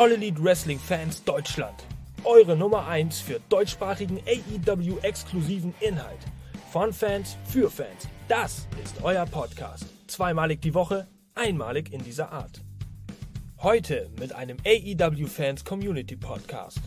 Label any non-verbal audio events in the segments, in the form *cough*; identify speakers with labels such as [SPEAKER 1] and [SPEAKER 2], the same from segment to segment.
[SPEAKER 1] All Elite Wrestling Fans Deutschland. Eure Nummer 1 für deutschsprachigen AEW-exklusiven Inhalt. Von Fans für Fans. Das ist euer Podcast. Zweimalig die Woche, einmalig in dieser Art. Heute mit einem AEW Fans Community Podcast.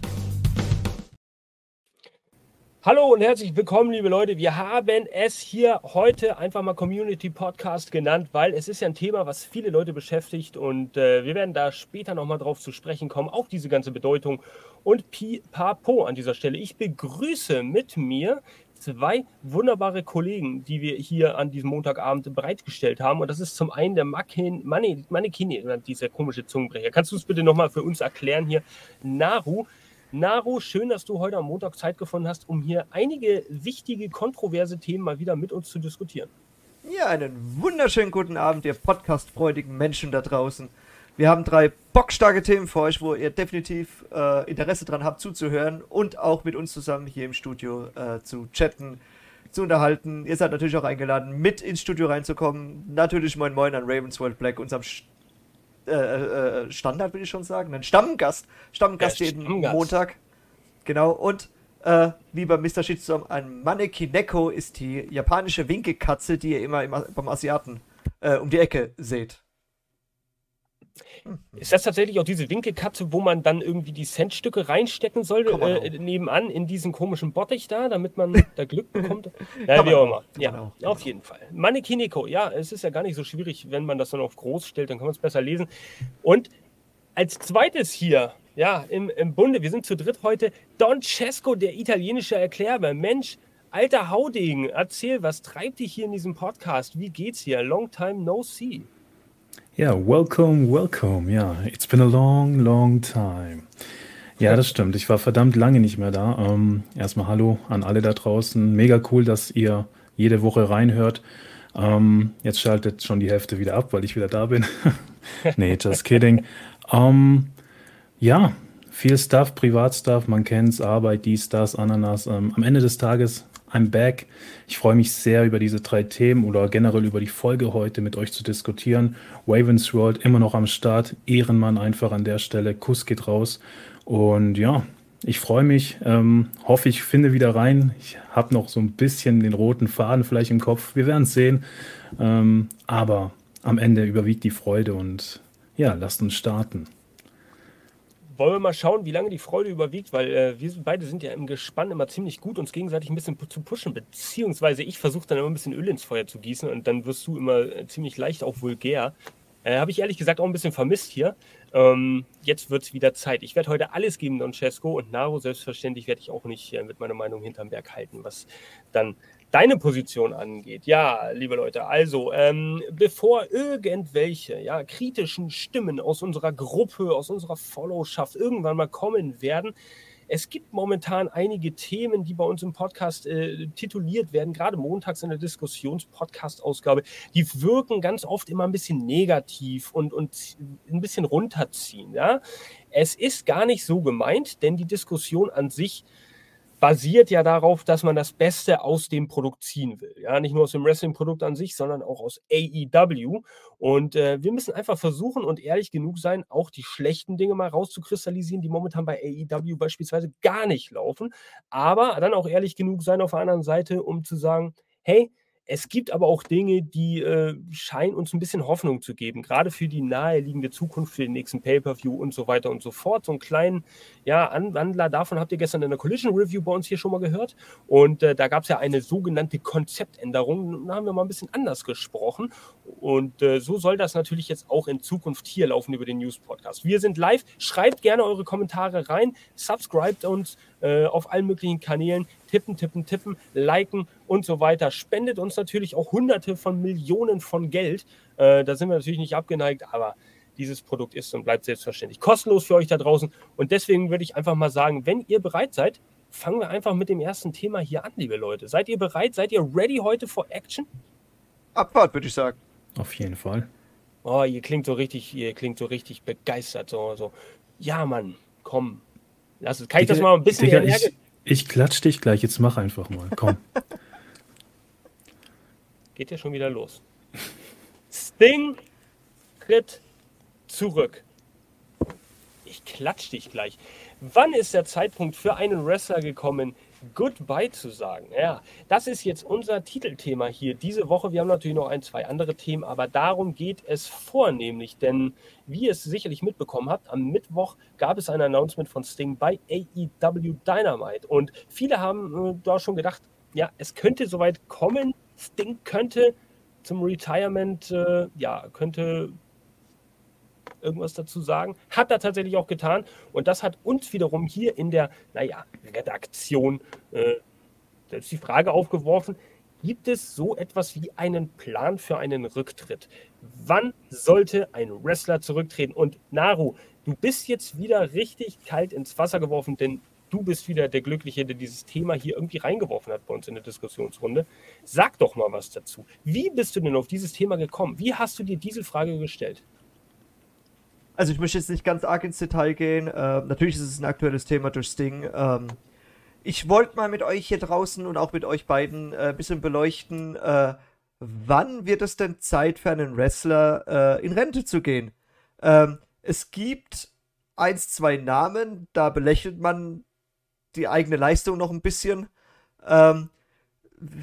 [SPEAKER 1] Hallo und herzlich willkommen, liebe Leute. Wir haben es hier heute einfach mal Community Podcast genannt, weil es ist ja ein Thema, was viele Leute beschäftigt und äh, wir werden da später nochmal drauf zu sprechen kommen, auf diese ganze Bedeutung und Pipapo an dieser Stelle. Ich begrüße mit mir zwei wunderbare Kollegen, die wir hier an diesem Montagabend bereitgestellt haben. Und das ist zum einen der Makin, Manekini, dieser komische Zungenbrecher. Kannst du es bitte nochmal für uns erklären hier? Naru, Naro, schön, dass du heute am Montag Zeit gefunden hast, um hier einige wichtige, kontroverse Themen mal wieder mit uns zu diskutieren.
[SPEAKER 2] Ja, einen wunderschönen guten Abend, ihr podcastfreudigen Menschen da draußen. Wir haben drei bockstarke Themen für euch, wo ihr definitiv äh, Interesse dran habt zuzuhören und auch mit uns zusammen hier im Studio äh, zu chatten, zu unterhalten. Ihr seid natürlich auch eingeladen, mit ins Studio reinzukommen. Natürlich moin moin an Ravensworld Black, unserem äh, äh, Standard, würde ich schon sagen. Ein Stammgast. Stammgast ja, jeden Stammgast. Montag. Genau. Und äh, lieber Mr. Shitstorm, ein Manekineko ist die japanische Winkelkatze, die ihr immer im, beim Asiaten äh, um die Ecke seht.
[SPEAKER 1] Ist das tatsächlich auch diese Winkelkatze, wo man dann irgendwie die Centstücke reinstecken soll, äh, nebenan in diesen komischen Bottich da, damit man *laughs* da Glück bekommt? Ja, wie auch immer. Ja, auf jeden Fall. Manekineko, ja, es ist ja gar nicht so schwierig, wenn man das dann auf groß stellt, dann kann man es besser lesen. Und als zweites hier, ja, im, im Bunde, wir sind zu dritt heute, Don Cesco, der italienische Erklärer. Mensch, alter Haudegen, erzähl, was treibt dich hier in diesem Podcast? Wie geht's hier? Long time no see.
[SPEAKER 3] Ja, welcome, welcome. Ja, it's been a long, long time. Ja, das stimmt. Ich war verdammt lange nicht mehr da. Ähm, erstmal Hallo an alle da draußen. Mega cool, dass ihr jede Woche reinhört. Ähm, jetzt schaltet schon die Hälfte wieder ab, weil ich wieder da bin. *laughs* nee, just kidding. Ähm, ja, viel Stuff, Privatstuff, man kennt's, Arbeit, dies, das, Ananas. Ähm, am Ende des Tages I'm back. Ich freue mich sehr über diese drei Themen oder generell über die Folge heute mit euch zu diskutieren. Ravens World immer noch am Start. Ehrenmann einfach an der Stelle. Kuss geht raus. Und ja, ich freue mich. Ähm, hoffe, ich finde wieder rein. Ich habe noch so ein bisschen den roten Faden vielleicht im Kopf. Wir werden es sehen. Ähm, aber am Ende überwiegt die Freude und ja, lasst uns starten
[SPEAKER 1] wollen wir mal schauen, wie lange die Freude überwiegt, weil äh, wir beide sind ja im Gespann immer ziemlich gut, uns gegenseitig ein bisschen zu pushen, beziehungsweise ich versuche dann immer ein bisschen Öl ins Feuer zu gießen und dann wirst du immer äh, ziemlich leicht auch vulgär. Äh, Habe ich ehrlich gesagt auch ein bisschen vermisst hier. Ähm, jetzt wird es wieder Zeit. Ich werde heute alles geben, Don Cesco und Naro. Selbstverständlich werde ich auch nicht äh, mit meiner Meinung hinterm Berg halten, was dann deine Position angeht. Ja, liebe Leute, also ähm, bevor irgendwelche ja, kritischen Stimmen aus unserer Gruppe, aus unserer Followschaft irgendwann mal kommen werden, es gibt momentan einige Themen, die bei uns im Podcast äh, tituliert werden, gerade montags in der Diskussions-Podcast-Ausgabe, die wirken ganz oft immer ein bisschen negativ und, und ein bisschen runterziehen. Ja? Es ist gar nicht so gemeint, denn die Diskussion an sich basiert ja darauf, dass man das Beste aus dem Produkt ziehen will. Ja, nicht nur aus dem Wrestling-Produkt an sich, sondern auch aus AEW. Und äh, wir müssen einfach versuchen und ehrlich genug sein, auch die schlechten Dinge mal rauszukristallisieren, die momentan bei AEW beispielsweise gar nicht laufen. Aber dann auch ehrlich genug sein auf der anderen Seite, um zu sagen, hey, es gibt aber auch Dinge, die äh, scheinen uns ein bisschen Hoffnung zu geben, gerade für die naheliegende Zukunft, für den nächsten Pay-Per-View und so weiter und so fort. So einen kleinen ja, Anwandler davon habt ihr gestern in der Collision Review bei uns hier schon mal gehört. Und äh, da gab es ja eine sogenannte Konzeptänderung. Da haben wir mal ein bisschen anders gesprochen. Und äh, so soll das natürlich jetzt auch in Zukunft hier laufen über den News-Podcast. Wir sind live. Schreibt gerne eure Kommentare rein. Subscribt uns äh, auf allen möglichen Kanälen. Tippen, tippen, tippen, liken und so weiter. Spendet uns natürlich auch Hunderte von Millionen von Geld. Äh, da sind wir natürlich nicht abgeneigt, aber dieses Produkt ist und bleibt selbstverständlich kostenlos für euch da draußen. Und deswegen würde ich einfach mal sagen, wenn ihr bereit seid, fangen wir einfach mit dem ersten Thema hier an, liebe Leute. Seid ihr bereit? Seid ihr ready heute for Action?
[SPEAKER 2] Abfahrt, würde ich sagen.
[SPEAKER 3] Auf jeden Fall.
[SPEAKER 1] Oh, ihr klingt so richtig, ihr klingt so richtig begeistert. So, so. Ja, Mann, komm. Lass es. Kann ich das mal ein bisschen
[SPEAKER 3] Digga, ich, ich klatsch dich gleich, jetzt mach einfach mal. Komm. *laughs*
[SPEAKER 1] Geht ja schon wieder los. Sting tritt zurück. ich klatsch dich gleich. Wann ist der Zeitpunkt für einen Wrestler gekommen, Goodbye zu sagen. Ja, das ist jetzt unser Titelthema hier diese Woche. Wir haben natürlich noch ein, zwei andere Themen, aber darum geht es vornehmlich, denn wie ihr es sicherlich mitbekommen habt, am Mittwoch gab es ein Announcement von Sting bei AEW Dynamite und viele haben äh, da schon gedacht, ja, es könnte soweit kommen. Sting könnte zum Retirement, äh, ja, könnte irgendwas dazu sagen. Hat er tatsächlich auch getan. Und das hat uns wiederum hier in der, naja, Redaktion äh, selbst die Frage aufgeworfen, gibt es so etwas wie einen Plan für einen Rücktritt? Wann sollte ein Wrestler zurücktreten? Und Naru, du bist jetzt wieder richtig kalt ins Wasser geworfen, denn du bist wieder der Glückliche, der dieses Thema hier irgendwie reingeworfen hat bei uns in der Diskussionsrunde. Sag doch mal was dazu. Wie bist du denn auf dieses Thema gekommen? Wie hast du dir diese Frage gestellt?
[SPEAKER 2] Also ich möchte jetzt nicht ganz arg ins Detail gehen. Äh, natürlich ist es ein aktuelles Thema durch Sting. Ähm, ich wollte mal mit euch hier draußen und auch mit euch beiden äh, ein bisschen beleuchten, äh, wann wird es denn Zeit für einen Wrestler äh, in Rente zu gehen? Ähm, es gibt eins, zwei Namen, da belächelt man die eigene Leistung noch ein bisschen. Ähm,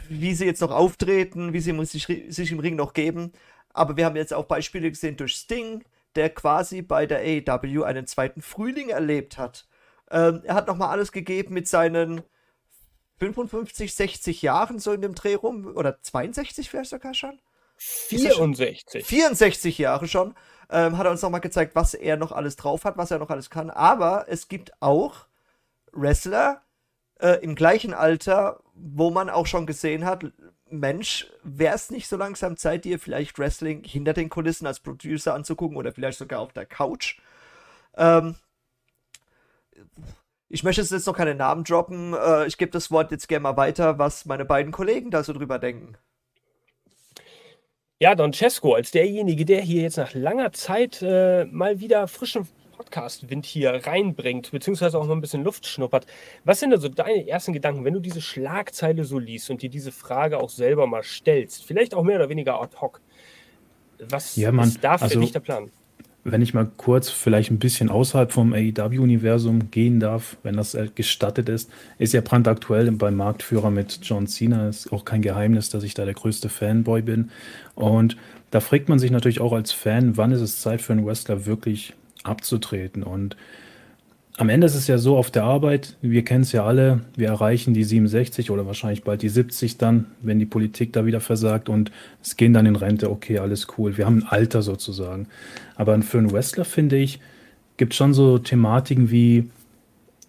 [SPEAKER 2] wie sie jetzt noch auftreten, wie sie sich, sich im Ring noch geben. Aber wir haben jetzt auch Beispiele gesehen durch Sting, der quasi bei der AEW einen zweiten Frühling erlebt hat. Ähm, er hat nochmal alles gegeben mit seinen 55, 60 Jahren so in dem Dreh rum. Oder 62 vielleicht sogar schon?
[SPEAKER 1] 64.
[SPEAKER 2] 64 Jahre schon. Ähm, hat er uns nochmal gezeigt, was er noch alles drauf hat, was er noch alles kann. Aber es gibt auch Wrestler äh, im gleichen Alter, wo man auch schon gesehen hat, Mensch, wäre es nicht so langsam Zeit, dir vielleicht Wrestling hinter den Kulissen als Producer anzugucken oder vielleicht sogar auf der Couch? Ähm, ich möchte jetzt noch keine Namen droppen. Äh, ich gebe das Wort jetzt gerne mal weiter, was meine beiden Kollegen da so drüber denken.
[SPEAKER 1] Ja, Don Cesco, als derjenige, der hier jetzt nach langer Zeit äh, mal wieder frischen Podcast-Wind hier reinbringt, beziehungsweise auch mal ein bisschen Luft schnuppert. Was sind da so deine ersten Gedanken, wenn du diese Schlagzeile so liest und dir diese Frage auch selber mal stellst? Vielleicht auch mehr oder weniger ad hoc. Was
[SPEAKER 3] ja, man,
[SPEAKER 1] ist da für also, dich der Plan?
[SPEAKER 3] Wenn ich mal kurz vielleicht ein bisschen außerhalb vom AEW-Universum gehen darf, wenn das äh, gestattet ist, ist ja brandaktuell beim Marktführer mit John Cena. Ist auch kein Geheimnis, dass ich da der größte Fanboy bin. Und da fragt man sich natürlich auch als Fan, wann ist es Zeit für einen Wrestler wirklich abzutreten. Und am Ende ist es ja so auf der Arbeit, wir kennen es ja alle, wir erreichen die 67 oder wahrscheinlich bald die 70 dann, wenn die Politik da wieder versagt und es gehen dann in Rente, okay, alles cool. Wir haben ein Alter sozusagen. Aber für einen Wrestler, finde ich, gibt es schon so Thematiken wie,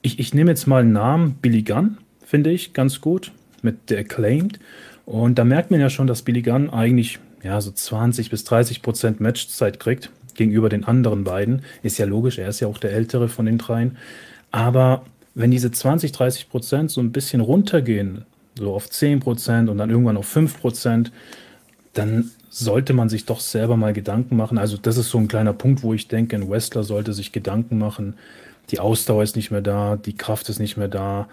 [SPEAKER 3] ich, ich nehme jetzt mal einen Namen, Billy Gunn, finde ich ganz gut, mit der Acclaimed. Und da merkt man ja schon, dass Billy Gunn eigentlich ja, so 20 bis 30 Prozent Matchzeit kriegt gegenüber den anderen beiden. Ist ja logisch, er ist ja auch der ältere von den dreien. Aber wenn diese 20, 30 Prozent so ein bisschen runtergehen, so auf 10 Prozent und dann irgendwann auf 5 Prozent, dann sollte man sich doch selber mal Gedanken machen. Also das ist so ein kleiner Punkt, wo ich denke, ein Wrestler sollte sich Gedanken machen. Die Ausdauer ist nicht mehr da, die Kraft ist nicht mehr da.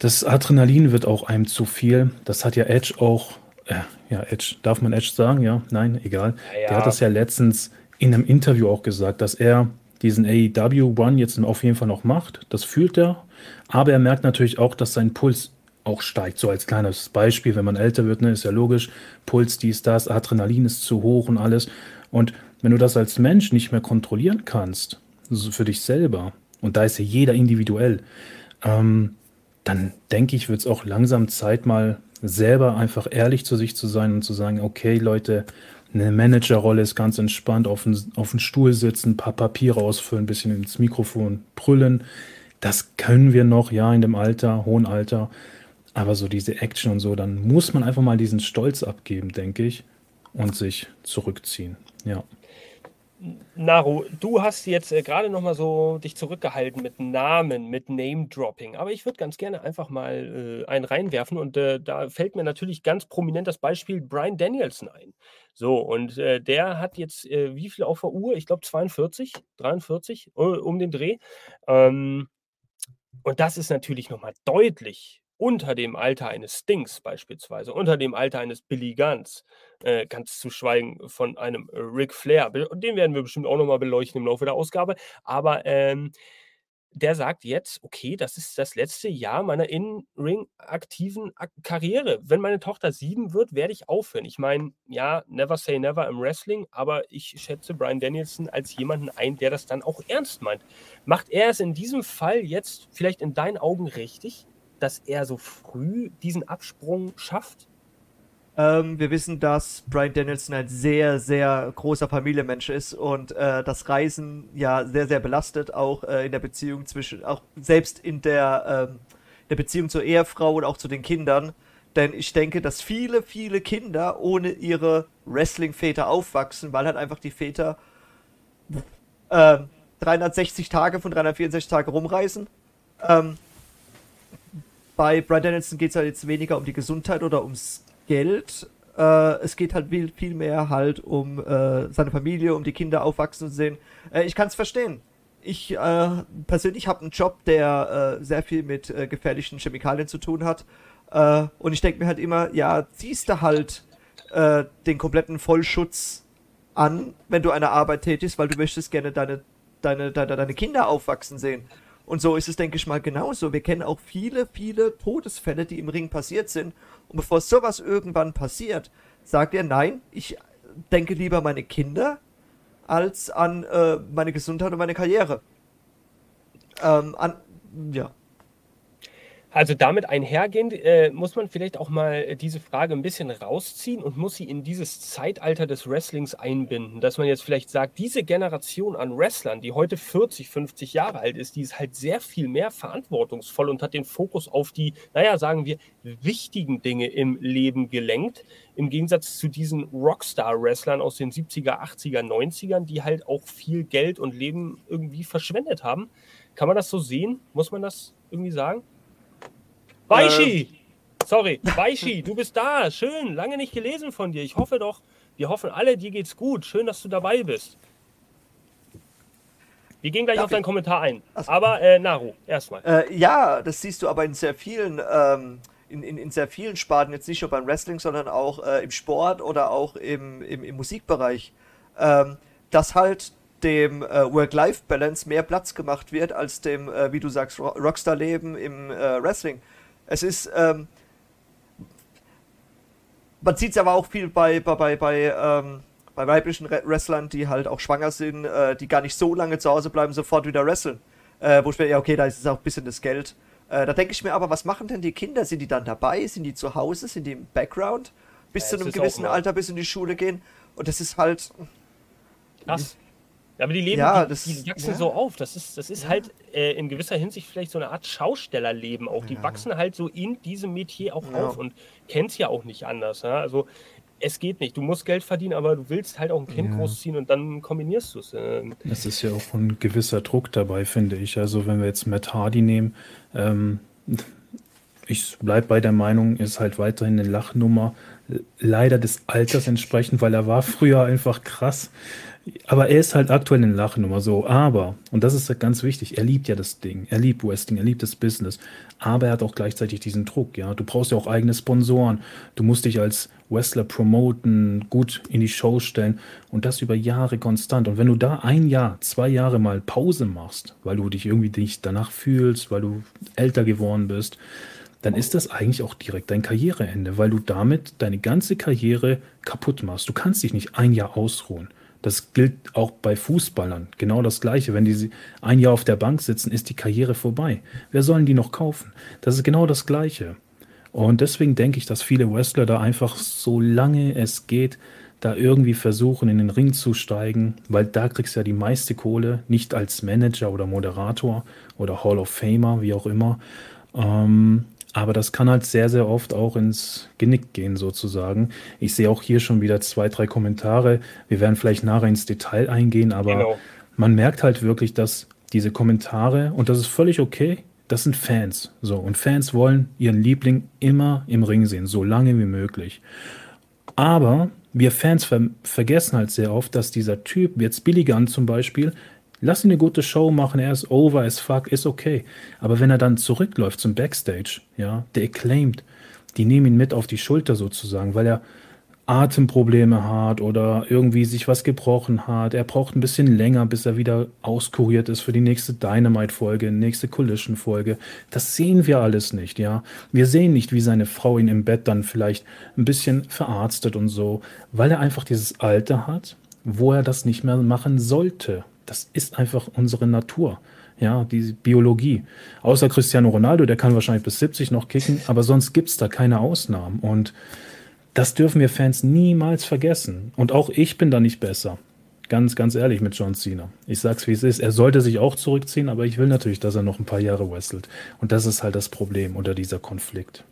[SPEAKER 3] Das Adrenalin wird auch einem zu viel. Das hat ja Edge auch, äh, ja, Edge, darf man Edge sagen? Ja, nein, egal. Ja, ja. Der hat das ja letztens in einem Interview auch gesagt, dass er diesen AEW One jetzt auf jeden Fall noch macht. Das fühlt er. Aber er merkt natürlich auch, dass sein Puls auch steigt. So als kleines Beispiel, wenn man älter wird, ne, ist ja logisch. Puls, dies, das, Adrenalin ist zu hoch und alles. Und wenn du das als Mensch nicht mehr kontrollieren kannst, so für dich selber, und da ist ja jeder individuell, ähm, dann denke ich, wird es auch langsam Zeit, mal selber einfach ehrlich zu sich zu sein und zu sagen, okay, Leute, eine Managerrolle ist ganz entspannt, auf dem auf den Stuhl sitzen, ein paar Papiere ausfüllen, ein bisschen ins Mikrofon brüllen. Das können wir noch, ja, in dem Alter, hohen Alter. Aber so diese Action und so, dann muss man einfach mal diesen Stolz abgeben, denke ich, und sich zurückziehen. Ja.
[SPEAKER 1] Naru, du hast jetzt äh, gerade noch mal so dich zurückgehalten mit Namen, mit Name-Dropping. Aber ich würde ganz gerne einfach mal äh, einen reinwerfen. Und äh, da fällt mir natürlich ganz prominent das Beispiel Brian Danielson ein. So, und äh, der hat jetzt äh, wie viel auf der Uhr? Ich glaube 42, 43 um den Dreh. Ähm, und das ist natürlich noch mal deutlich unter dem Alter eines Stings beispielsweise, unter dem Alter eines Billy Guns, äh, ganz zu schweigen von einem Ric Flair, den werden wir bestimmt auch nochmal beleuchten im Laufe der Ausgabe, aber ähm, der sagt jetzt, okay, das ist das letzte Jahr meiner In-Ring-aktiven Karriere. Wenn meine Tochter sieben wird, werde ich aufhören. Ich meine, ja, never say never im Wrestling, aber ich schätze Brian Danielson als jemanden ein, der das dann auch ernst meint. Macht er es in diesem Fall jetzt vielleicht in deinen Augen richtig, dass er so früh diesen Absprung schafft?
[SPEAKER 2] Ähm, wir wissen, dass Brian Danielson ein sehr, sehr großer Familienmensch ist und äh, das Reisen ja sehr, sehr belastet, auch äh, in der Beziehung zwischen, auch selbst in der, ähm, der Beziehung zur Ehefrau und auch zu den Kindern. Denn ich denke, dass viele, viele Kinder ohne ihre Wrestling-Väter aufwachsen, weil halt einfach die Väter äh, 360 Tage von 364 Tagen rumreisen. Ähm, bei Brian Danielson geht es halt jetzt weniger um die Gesundheit oder ums Geld. Äh, es geht halt viel, viel mehr halt um äh, seine Familie, um die Kinder aufwachsen zu sehen. Äh, ich kann es verstehen. Ich äh, persönlich habe einen Job, der äh, sehr viel mit äh, gefährlichen Chemikalien zu tun hat. und ich denke mir halt immer, ja, ziehst du halt den kompletten Vollschutz an, wenn du eine Arbeit tätigst, weil du möchtest gerne deine, deine, deine, deine Kinder aufwachsen sehen. Und so ist es, denke ich mal, genauso. Wir kennen auch viele, viele Todesfälle, die im Ring passiert sind. Und bevor sowas irgendwann passiert, sagt er, nein, ich denke lieber an meine Kinder als an äh, meine Gesundheit und meine Karriere. Ähm, an, ja.
[SPEAKER 1] Also damit einhergehend äh, muss man vielleicht auch mal äh, diese Frage ein bisschen rausziehen und muss sie in dieses Zeitalter des Wrestlings einbinden, dass man jetzt vielleicht sagt, diese Generation an Wrestlern, die heute 40, 50 Jahre alt ist, die ist halt sehr viel mehr verantwortungsvoll und hat den Fokus auf die, naja, sagen wir, wichtigen Dinge im Leben gelenkt, im Gegensatz zu diesen Rockstar-Wrestlern aus den 70er, 80er, 90ern, die halt auch viel Geld und Leben irgendwie verschwendet haben. Kann man das so sehen? Muss man das irgendwie sagen? Weishi! Ähm. Sorry, Weishi, du bist da. Schön, lange nicht gelesen von dir. Ich hoffe doch, wir hoffen alle, dir geht's gut. Schön, dass du dabei bist. Wir gehen gleich Darf auf deinen ich? Kommentar ein. So. Aber äh, Naru, erstmal.
[SPEAKER 2] Äh, ja, das siehst du aber in sehr vielen, ähm, in, in, in, sehr vielen Sparten, jetzt nicht nur beim Wrestling, sondern auch äh, im Sport oder auch im, im, im Musikbereich, ähm, dass halt dem äh, Work-Life-Balance mehr Platz gemacht wird als dem, äh, wie du sagst, Rockstar-Leben im äh, Wrestling. Es ist, ähm, man sieht es aber auch viel bei, bei, bei, bei, ähm, bei weiblichen Wrestlern, die halt auch schwanger sind, äh, die gar nicht so lange zu Hause bleiben, sofort wieder wresteln. Äh, wo ich mir, ja, okay, da ist es auch ein bisschen das Geld. Äh, da denke ich mir aber, was machen denn die Kinder? Sind die dann dabei? Sind die zu Hause? Sind die im Background? Bis ja, zu einem gewissen Alter, bis in die Schule gehen? Und das ist halt.
[SPEAKER 1] Krass. Aber die leben, ja, die, das, die wachsen ja. so auf. Das ist, das ist ja. halt äh, in gewisser Hinsicht vielleicht so eine Art Schaustellerleben auch. Die wachsen halt so in diesem Metier auch auf und kennen es ja auch nicht anders. Also es geht nicht. Du musst Geld verdienen, aber du willst halt auch ein Kind großziehen und dann kombinierst du es. Ähm.
[SPEAKER 3] Es ist ja auch ein gewisser Druck dabei, finde ich. Also wenn wir jetzt Matt Hardy nehmen, ähm, ich bleibe bei der Meinung, ist halt weiterhin eine Lachnummer. Leider des Alters entsprechend, weil er war früher einfach krass. Aber er ist halt aktuell in Lachnummer so. Aber, und das ist halt ganz wichtig, er liebt ja das Ding. Er liebt Wrestling, er liebt das Business. Aber er hat auch gleichzeitig diesen Druck, ja. Du brauchst ja auch eigene Sponsoren. Du musst dich als Wrestler promoten, gut in die Show stellen. Und das über Jahre konstant. Und wenn du da ein Jahr, zwei Jahre mal Pause machst, weil du dich irgendwie nicht danach fühlst, weil du älter geworden bist, dann ist das eigentlich auch direkt dein Karriereende, weil du damit deine ganze Karriere kaputt machst. Du kannst dich nicht ein Jahr ausruhen. Das gilt auch bei Fußballern. Genau das Gleiche. Wenn die ein Jahr auf der Bank sitzen, ist die Karriere vorbei. Wer sollen die noch kaufen? Das ist genau das Gleiche. Und deswegen denke ich, dass viele Wrestler da einfach, solange es geht, da irgendwie versuchen, in den Ring zu steigen, weil da kriegst du ja die meiste Kohle, nicht als Manager oder Moderator oder Hall of Famer, wie auch immer. Ähm, aber das kann halt sehr, sehr oft auch ins Genick gehen, sozusagen. Ich sehe auch hier schon wieder zwei, drei Kommentare. Wir werden vielleicht nachher ins Detail eingehen, aber genau. man merkt halt wirklich, dass diese Kommentare, und das ist völlig okay, das sind Fans. So, und Fans wollen ihren Liebling immer im Ring sehen, so lange wie möglich. Aber wir Fans ver vergessen halt sehr oft, dass dieser Typ, jetzt Billy Gunn zum Beispiel, Lass ihn eine gute Show machen, er ist over as fuck, ist okay. Aber wenn er dann zurückläuft zum Backstage, ja, der acclaimed, die nehmen ihn mit auf die Schulter sozusagen, weil er Atemprobleme hat oder irgendwie sich was gebrochen hat. Er braucht ein bisschen länger, bis er wieder auskuriert ist für die nächste Dynamite-Folge, nächste Collision-Folge. Das sehen wir alles nicht, ja. Wir sehen nicht, wie seine Frau ihn im Bett dann vielleicht ein bisschen verarztet und so, weil er einfach dieses Alter hat, wo er das nicht mehr machen sollte. Das ist einfach unsere Natur. Ja, die Biologie. Außer Cristiano Ronaldo, der kann wahrscheinlich bis 70 noch kicken, aber sonst gibt es da keine Ausnahmen. Und das dürfen wir Fans niemals vergessen. Und auch ich bin da nicht besser. Ganz, ganz ehrlich mit John Cena. Ich sag's wie es ist. Er sollte sich auch zurückziehen, aber ich will natürlich, dass er noch ein paar Jahre wrestelt. Und das ist halt das Problem oder dieser Konflikt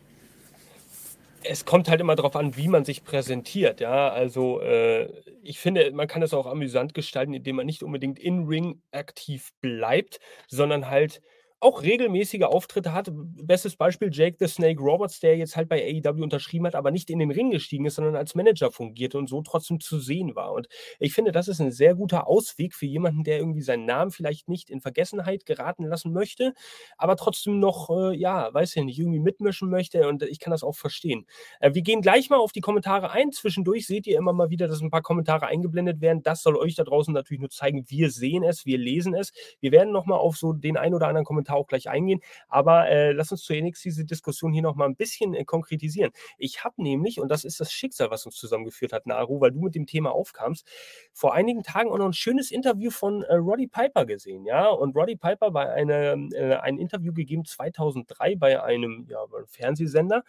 [SPEAKER 1] es kommt halt immer darauf an, wie man sich präsentiert. Ja, also äh, ich finde, man kann es auch amüsant gestalten, indem man nicht unbedingt in Ring aktiv bleibt, sondern halt auch regelmäßige Auftritte hat. Bestes Beispiel Jake the Snake Roberts, der jetzt halt bei AEW unterschrieben hat, aber nicht in den Ring gestiegen ist, sondern als Manager fungierte und so trotzdem zu sehen war. Und ich finde, das ist ein sehr guter Ausweg für jemanden, der irgendwie seinen Namen vielleicht nicht in Vergessenheit geraten lassen möchte, aber trotzdem noch, äh, ja, weiß ich nicht, irgendwie mitmischen möchte und ich kann das auch verstehen. Äh, wir gehen gleich mal auf die Kommentare ein. Zwischendurch seht ihr immer mal wieder, dass ein paar Kommentare eingeblendet werden. Das soll euch da draußen natürlich nur zeigen, wir sehen es, wir lesen es. Wir werden nochmal auf so den ein oder anderen Kommentar auch gleich eingehen. Aber äh, lass uns zunächst diese Diskussion hier nochmal ein bisschen äh, konkretisieren. Ich habe nämlich, und das ist das Schicksal, was uns zusammengeführt hat, Naru, weil du mit dem Thema aufkamst, vor einigen Tagen auch noch ein schönes Interview von äh, Roddy Piper gesehen. Ja, und Roddy Piper war eine, äh, ein Interview gegeben 2003 bei einem, ja, Fernsehsender.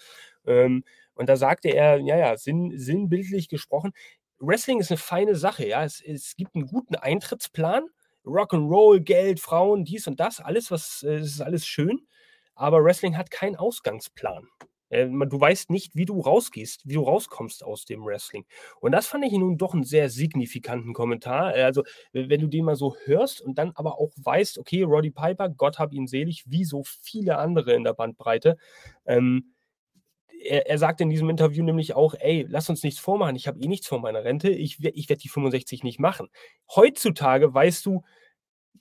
[SPEAKER 1] Ähm, und da sagte er, ja, ja, sinn, sinnbildlich gesprochen, Wrestling ist eine feine Sache, ja. Es, es gibt einen guten Eintrittsplan Rock'n'Roll, Geld, Frauen, dies und das, alles, was, äh, ist alles schön. Aber Wrestling hat keinen Ausgangsplan. Äh, du weißt nicht, wie du rausgehst, wie du rauskommst aus dem Wrestling. Und das fand ich nun doch einen sehr signifikanten Kommentar. Äh, also, wenn du den mal so hörst und dann aber auch weißt, okay, Roddy Piper, Gott hab ihn selig, wie so viele andere in der Bandbreite, ähm, er, er sagt in diesem Interview nämlich auch, ey, lass uns nichts vormachen, ich habe eh nichts vor meiner Rente, ich, ich werde die 65 nicht machen. Heutzutage weißt du,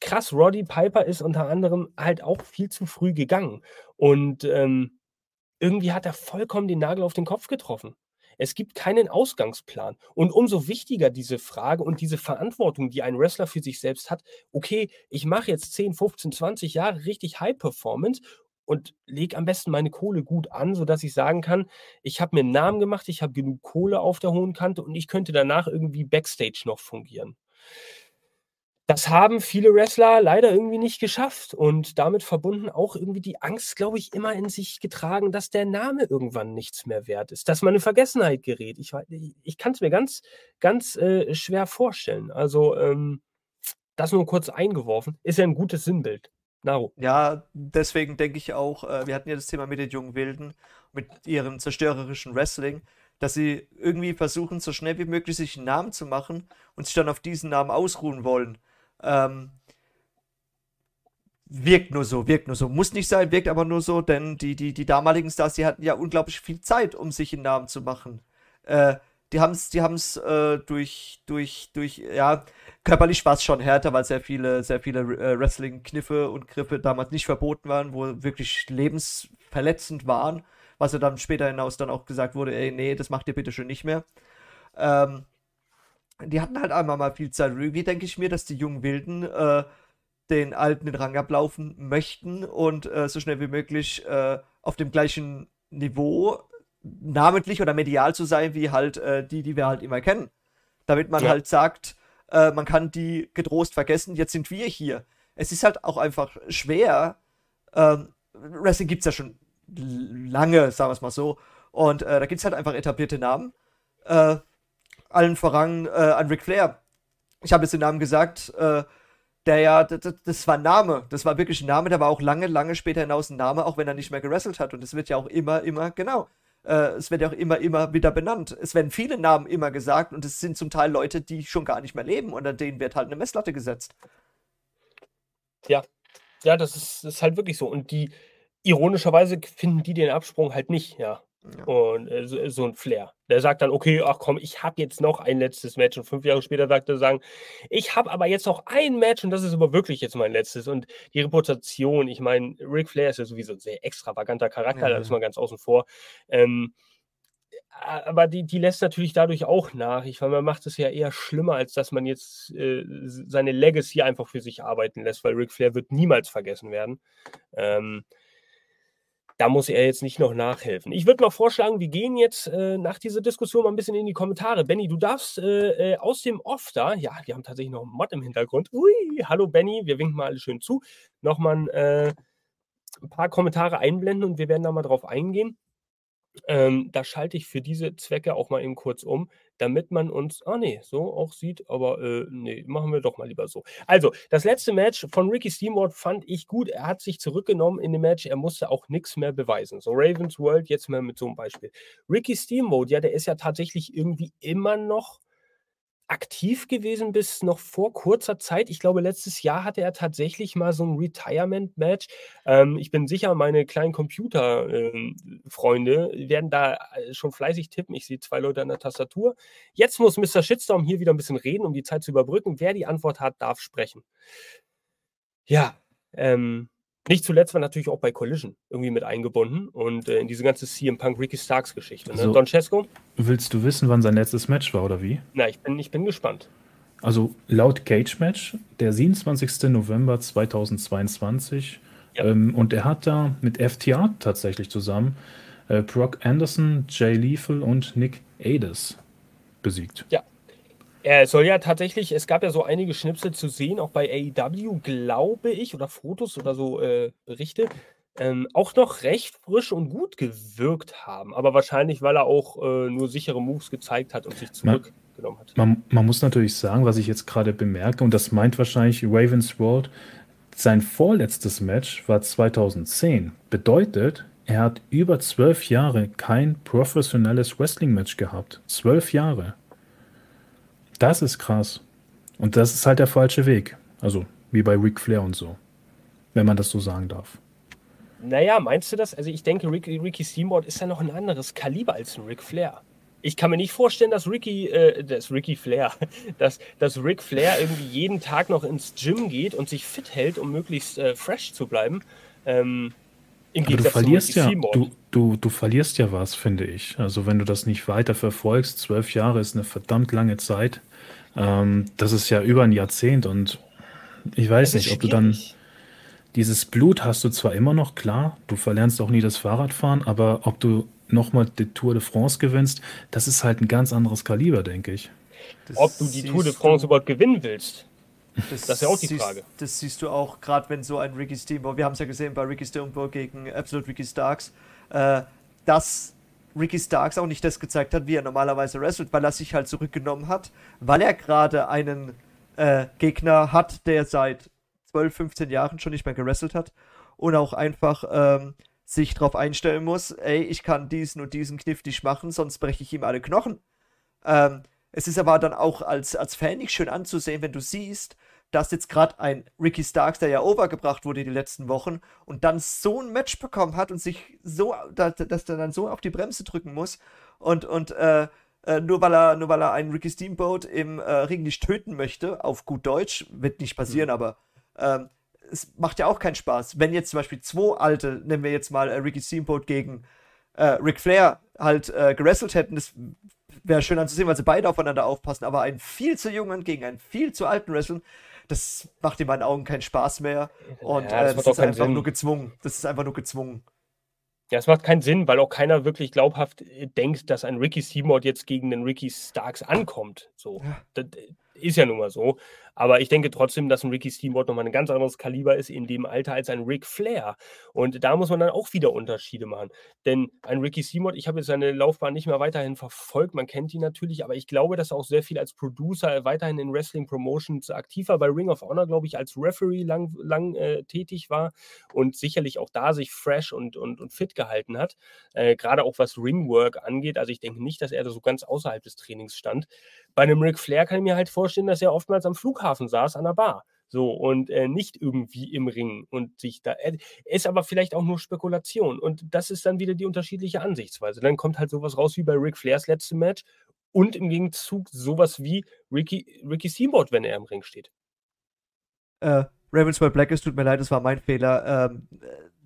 [SPEAKER 1] krass, Roddy Piper ist unter anderem halt auch viel zu früh gegangen. Und ähm, irgendwie hat er vollkommen den Nagel auf den Kopf getroffen. Es gibt keinen Ausgangsplan. Und umso wichtiger diese Frage und diese Verantwortung, die ein Wrestler für sich selbst hat, okay, ich mache jetzt 10, 15, 20 Jahre richtig High Performance und lege am besten meine Kohle gut an, sodass ich sagen kann, ich habe mir einen Namen gemacht, ich habe genug Kohle auf der hohen Kante und ich könnte danach irgendwie Backstage noch fungieren. Das haben viele Wrestler leider irgendwie nicht geschafft und damit verbunden auch irgendwie die Angst, glaube ich, immer in sich getragen, dass der Name irgendwann nichts mehr wert ist, dass man in Vergessenheit gerät. Ich, ich kann es mir ganz, ganz äh, schwer vorstellen. Also ähm, das nur kurz eingeworfen, ist ja ein gutes Sinnbild.
[SPEAKER 2] Naru. Ja, deswegen denke ich auch, äh, wir hatten ja das Thema mit den jungen Wilden, mit ihrem zerstörerischen Wrestling, dass sie irgendwie versuchen, so schnell wie möglich sich einen Namen zu machen und sich dann auf diesen Namen ausruhen wollen. Ähm, wirkt nur so, wirkt nur so. Muss nicht sein, wirkt aber nur so, denn die, die, die damaligen Stars, die hatten ja unglaublich viel Zeit, um sich einen Namen zu machen. Äh, die haben es die haben's, äh, durch, durch, durch, ja, körperlich war es schon härter, weil sehr viele, sehr viele äh, Wrestling-Kniffe und Griffe damals nicht verboten waren, wo wirklich lebensverletzend waren, was ja dann später hinaus dann auch gesagt wurde, ey, nee, das macht ihr bitte schon nicht mehr. Ähm, die hatten halt einmal mal viel Zeit. Irgendwie denke ich mir, dass die jungen Wilden äh, den Alten den Rang ablaufen möchten und äh, so schnell wie möglich äh, auf dem gleichen Niveau namentlich oder medial zu sein, wie halt äh, die, die wir halt immer kennen. Damit man ja. halt sagt, äh, man kann die getrost vergessen, jetzt sind wir hier. Es ist halt auch einfach schwer. Ähm, Wrestling gibt es ja schon lange, sagen wir es mal so. Und äh, da gibt es halt einfach etablierte Namen. Äh, allen voran äh, an Ric Flair. Ich habe jetzt den Namen gesagt, äh, der ja, das, das, war ein Name, das war wirklich ein Name, der war auch lange, lange später hinaus ein Name, auch wenn er nicht mehr gewrestelt hat. Und es wird ja auch immer, immer, genau, äh, es wird ja auch immer, immer wieder benannt. Es werden viele Namen immer gesagt und es sind zum Teil Leute, die schon gar nicht mehr leben und an denen wird halt eine Messlatte gesetzt.
[SPEAKER 1] Ja, ja, das ist, das ist halt wirklich so. Und die, ironischerweise finden die den Absprung halt nicht, ja. Ja. Und äh, so, ein Flair. Der sagt dann, okay, ach komm, ich habe jetzt noch ein letztes Match. Und fünf Jahre später sagt er sagen, ich habe aber jetzt noch ein Match und das ist aber wirklich jetzt mein letztes. Und die Reputation, ich meine, Ric Flair ist ja sowieso ein sehr extravaganter Charakter, ja. das ist mal ganz außen vor. Ähm, aber die, die lässt natürlich dadurch auch nach. Ich meine, man macht es ja eher schlimmer, als dass man jetzt äh, seine Legacy einfach für sich arbeiten lässt, weil Ric Flair wird niemals vergessen werden. Ähm, da muss er jetzt nicht noch nachhelfen. Ich würde mal vorschlagen, wir gehen jetzt äh, nach dieser Diskussion mal ein bisschen in die Kommentare. Benny, du darfst äh, äh, aus dem Off da, ja, wir haben tatsächlich noch einen Mod im Hintergrund. Ui, hallo Benny, wir winken mal alle schön zu. Nochmal äh, ein paar Kommentare einblenden und wir werden da mal drauf eingehen. Ähm, da schalte ich für diese Zwecke auch mal eben kurz um, damit man uns, ah nee, so auch sieht, aber äh, nee, machen wir doch mal lieber so. Also, das letzte Match von Ricky Steamboat fand ich gut. Er hat sich zurückgenommen in dem Match, er musste auch nichts mehr beweisen. So, Ravens World, jetzt mal mit so einem Beispiel. Ricky Steamboat, ja, der ist ja tatsächlich irgendwie immer noch aktiv gewesen bis noch vor kurzer Zeit. Ich glaube, letztes Jahr hatte er tatsächlich mal so ein Retirement-Match. Ähm, ich bin sicher, meine kleinen Computer-Freunde ähm, werden da äh, schon fleißig tippen. Ich sehe zwei Leute an der Tastatur. Jetzt muss Mr. Shitstorm hier wieder ein bisschen reden, um die Zeit zu überbrücken. Wer die Antwort hat, darf sprechen. Ja, ähm, nicht zuletzt war natürlich auch bei Collision irgendwie mit eingebunden und äh, in diese ganze CM Punk Ricky Starks Geschichte. Ne?
[SPEAKER 3] So, Don Cesco? Willst du wissen, wann sein letztes Match war oder wie?
[SPEAKER 1] Na, ich bin, ich bin gespannt.
[SPEAKER 3] Also laut Cage Match, der 27. November 2022. Ja. Ähm, und er hat da mit FTA tatsächlich zusammen äh, Brock Anderson, Jay Lethal und Nick Ades besiegt.
[SPEAKER 1] Ja, er soll ja tatsächlich, es gab ja so einige Schnipsel zu sehen, auch bei AEW, glaube ich, oder Fotos oder so äh, Berichte, ähm, auch noch recht frisch und gut gewirkt haben. Aber wahrscheinlich, weil er auch äh, nur sichere Moves gezeigt hat und sich zurückgenommen hat.
[SPEAKER 3] Man, man, muss natürlich sagen, was ich jetzt gerade bemerke, und das meint wahrscheinlich Ravens World, sein vorletztes Match war 2010. Bedeutet, er hat über zwölf Jahre kein professionelles Wrestling-Match gehabt. Zwölf Jahre. Das ist krass. Und das ist halt der falsche Weg. Also wie bei Ric Flair und so. Wenn man das so sagen darf.
[SPEAKER 1] Naja, meinst du das? Also ich denke, Rick, Ricky Steamboat ist ja noch ein anderes Kaliber als ein Ric Flair. Ich kann mir nicht vorstellen, dass Ricky, äh, dass Ricky Flair, *laughs* dass, dass Ric Flair irgendwie jeden Tag noch ins Gym geht und sich fit hält, um möglichst äh, fresh zu bleiben. Ähm,
[SPEAKER 3] im Aber du verlierst ja, du, du, du verlierst ja was, finde ich. Also wenn du das nicht weiter verfolgst, zwölf Jahre ist eine verdammt lange Zeit. Ähm, das ist ja über ein Jahrzehnt und ich weiß nicht, ob du dann dieses Blut hast du zwar immer noch, klar, du verlernst auch nie das Fahrradfahren, aber ob du nochmal die Tour de France gewinnst, das ist halt ein ganz anderes Kaliber, denke ich.
[SPEAKER 1] Das ob du die Tour de France überhaupt gewinnen willst, das, das, ist ja auch die
[SPEAKER 2] siehst,
[SPEAKER 1] Frage.
[SPEAKER 2] Das siehst du auch, gerade wenn so ein Ricky Steamboat, wir haben es ja gesehen bei Ricky Steamboat gegen Absolute Ricky Starks, äh, dass Ricky Starks auch nicht das gezeigt hat, wie er normalerweise wrestelt, weil er sich halt zurückgenommen hat, weil er gerade einen äh, Gegner hat, der seit 12, 15 Jahren schon nicht mehr gewrestelt hat und auch einfach ähm, sich darauf einstellen muss, ey, ich kann diesen und diesen Kniff nicht machen, sonst breche ich ihm alle Knochen. Ähm, es ist aber dann auch als, als Fan nicht schön anzusehen, wenn du siehst, dass jetzt gerade ein Ricky Starks, der ja overgebracht wurde die letzten Wochen und dann so ein Match bekommen hat und sich so, dass, dass er dann so auf die Bremse drücken muss und, und äh, äh, nur weil er nur weil er einen Ricky Steamboat im äh, Ring nicht töten möchte, auf gut Deutsch, wird nicht passieren, mhm. aber ähm, es macht ja auch keinen Spaß. Wenn jetzt zum Beispiel zwei alte, nennen wir jetzt mal äh, Ricky Steamboat gegen äh, Ric Flair halt äh, gerestelt hätten, das wäre schön anzusehen, weil sie beide aufeinander aufpassen, aber einen viel zu jungen gegen einen viel zu alten Wrestling, das macht in meinen Augen keinen Spaß mehr. Und ja, das, äh, das ist einfach Sinn. nur gezwungen. Das ist einfach nur gezwungen.
[SPEAKER 1] Ja, es macht keinen Sinn, weil auch keiner wirklich glaubhaft äh, denkt, dass ein Ricky Seymour jetzt gegen den Ricky Starks ankommt. So. Ja. Das ist ja nun mal so. Aber ich denke trotzdem, dass ein Ricky Steamboat nochmal ein ganz anderes Kaliber ist in dem Alter als ein Ric Flair. Und da muss man dann auch wieder Unterschiede machen. Denn ein Ricky Steamboat, ich habe jetzt seine Laufbahn nicht mehr weiterhin verfolgt, man kennt ihn natürlich, aber ich glaube, dass er auch sehr viel als Producer weiterhin in Wrestling Promotions aktiv war. Bei Ring of Honor, glaube ich, als Referee lang, lang äh, tätig war und sicherlich auch da sich fresh und, und, und fit gehalten hat. Äh, Gerade auch was Ringwork angeht. Also ich denke nicht, dass er da so ganz außerhalb des Trainings stand. Bei einem Ric Flair kann ich mir halt vorstellen, dass er oftmals am Flughafen saß, an der Bar. So, und äh, nicht irgendwie im Ring und sich da. Äh, ist aber vielleicht auch nur Spekulation. Und das ist dann wieder die unterschiedliche Ansichtsweise. Dann kommt halt sowas raus wie bei Ric Flairs letztem Match und im Gegenzug sowas wie Ricky, Ricky Steamboat, wenn er im Ring steht.
[SPEAKER 2] Äh, Ravensworld Black, es tut mir leid, das war mein Fehler. Ähm,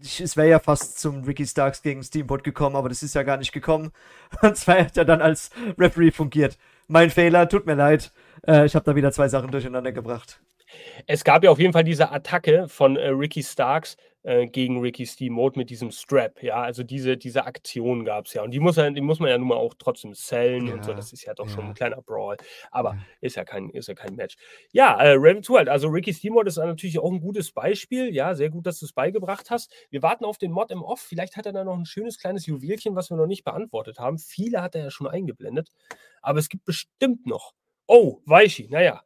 [SPEAKER 2] es wäre ja fast zum Ricky Starks gegen Steamboat gekommen, aber das ist ja gar nicht gekommen. *laughs* Und zwar hat er dann als Referee fungiert. Mein Fehler, tut mir leid. Äh, ich habe da wieder zwei Sachen durcheinander gebracht.
[SPEAKER 1] Es gab ja auf jeden Fall diese Attacke von äh, Ricky Starks äh, gegen Ricky Steamboat mit diesem Strap. Ja, also diese, diese Aktion gab es ja. Und die muss, die muss man ja nun mal auch trotzdem sellen ja, und so. Das ist ja doch ja. schon ein kleiner Brawl. Aber ist, ja kein, ist ja kein Match. Ja, äh, Raven 2 halt. Also Ricky Steamboat ist natürlich auch ein gutes Beispiel. Ja, sehr gut, dass du es beigebracht hast. Wir warten auf den Mod im Off. Vielleicht hat er da noch ein schönes kleines Juwelchen, was wir noch nicht beantwortet haben. Viele hat er ja schon eingeblendet. Aber es gibt bestimmt noch. Oh, Weishi, naja.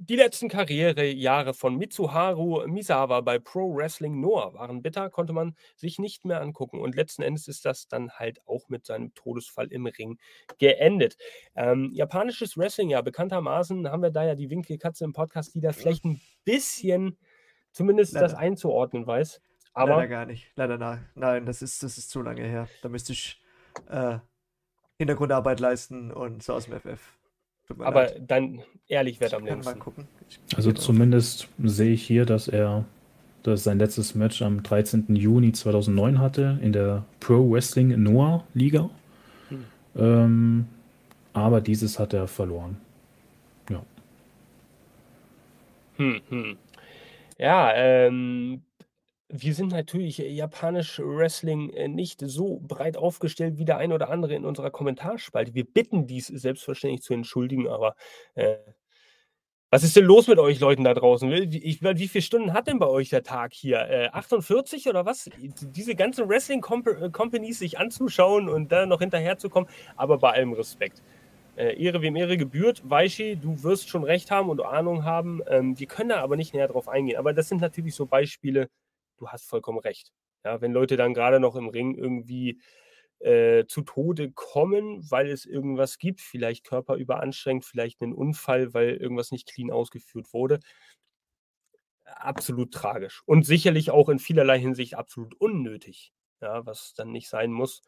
[SPEAKER 1] Die letzten Karrierejahre von Mitsuharu Misawa bei Pro Wrestling Noah waren bitter, konnte man sich nicht mehr angucken. Und letzten Endes ist das dann halt auch mit seinem Todesfall im Ring geendet. Ähm, japanisches Wrestling, ja, bekanntermaßen haben wir da ja die Winkelkatze im Podcast, die da vielleicht ein bisschen zumindest Leider. das einzuordnen weiß. Aber
[SPEAKER 2] Leider gar nicht. Leider nein. Nein, das ist, das ist zu lange her. Da müsste ich äh, Hintergrundarbeit leisten und so aus dem FF.
[SPEAKER 1] Aber leid. dann ehrlich wird am längsten.
[SPEAKER 3] Also zumindest sehe ich hier, dass er dass sein letztes Match am 13. Juni 2009 hatte in der Pro Wrestling Noah Liga. Hm. Ähm, aber dieses hat er verloren. Ja.
[SPEAKER 1] Hm, hm. Ja, ähm, wir sind natürlich äh, japanisch Wrestling äh, nicht so breit aufgestellt wie der ein oder andere in unserer Kommentarspalte. Wir bitten dies selbstverständlich zu entschuldigen, aber äh, was ist denn los mit euch Leuten da draußen? Wie, ich, wie viele Stunden hat denn bei euch der Tag hier? Äh, 48 oder was? Diese ganzen Wrestling-Companies äh, sich anzuschauen und da noch hinterherzukommen, aber bei allem Respekt. Ehre wem Ehre gebührt. Weishi, du wirst schon recht haben und Ahnung haben. Ähm, wir können da aber nicht näher drauf eingehen. Aber das sind natürlich so Beispiele, du hast vollkommen recht. Ja, wenn Leute dann gerade noch im Ring irgendwie äh, zu Tode kommen, weil es irgendwas gibt, vielleicht körperüberanstrengt, vielleicht einen Unfall, weil irgendwas nicht clean ausgeführt wurde. Absolut tragisch. Und sicherlich auch in vielerlei Hinsicht absolut unnötig, ja, was dann nicht sein muss.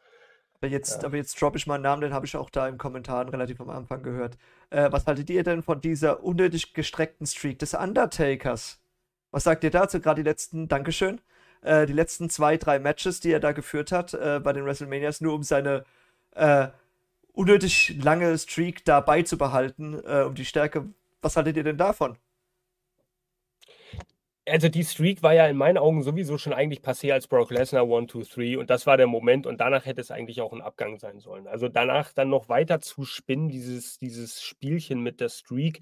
[SPEAKER 2] Aber jetzt, ja. aber jetzt droppe ich mal einen Namen, den habe ich auch da im Kommentar relativ am Anfang gehört. Äh, was haltet ihr denn von dieser unnötig gestreckten Streak des Undertakers? Was sagt ihr dazu? Gerade die letzten, Dankeschön, äh, die letzten zwei, drei Matches, die er da geführt hat äh, bei den WrestleManias, nur um seine äh, unnötig lange Streak da beizubehalten, äh, um die Stärke. Was haltet ihr denn davon?
[SPEAKER 1] Also die Streak war ja in meinen Augen sowieso schon eigentlich passé als Brock Lesnar 1, 2, 3 und das war der Moment und danach hätte es eigentlich auch ein Abgang sein sollen. Also danach dann noch weiter zu spinnen, dieses, dieses Spielchen mit der Streak,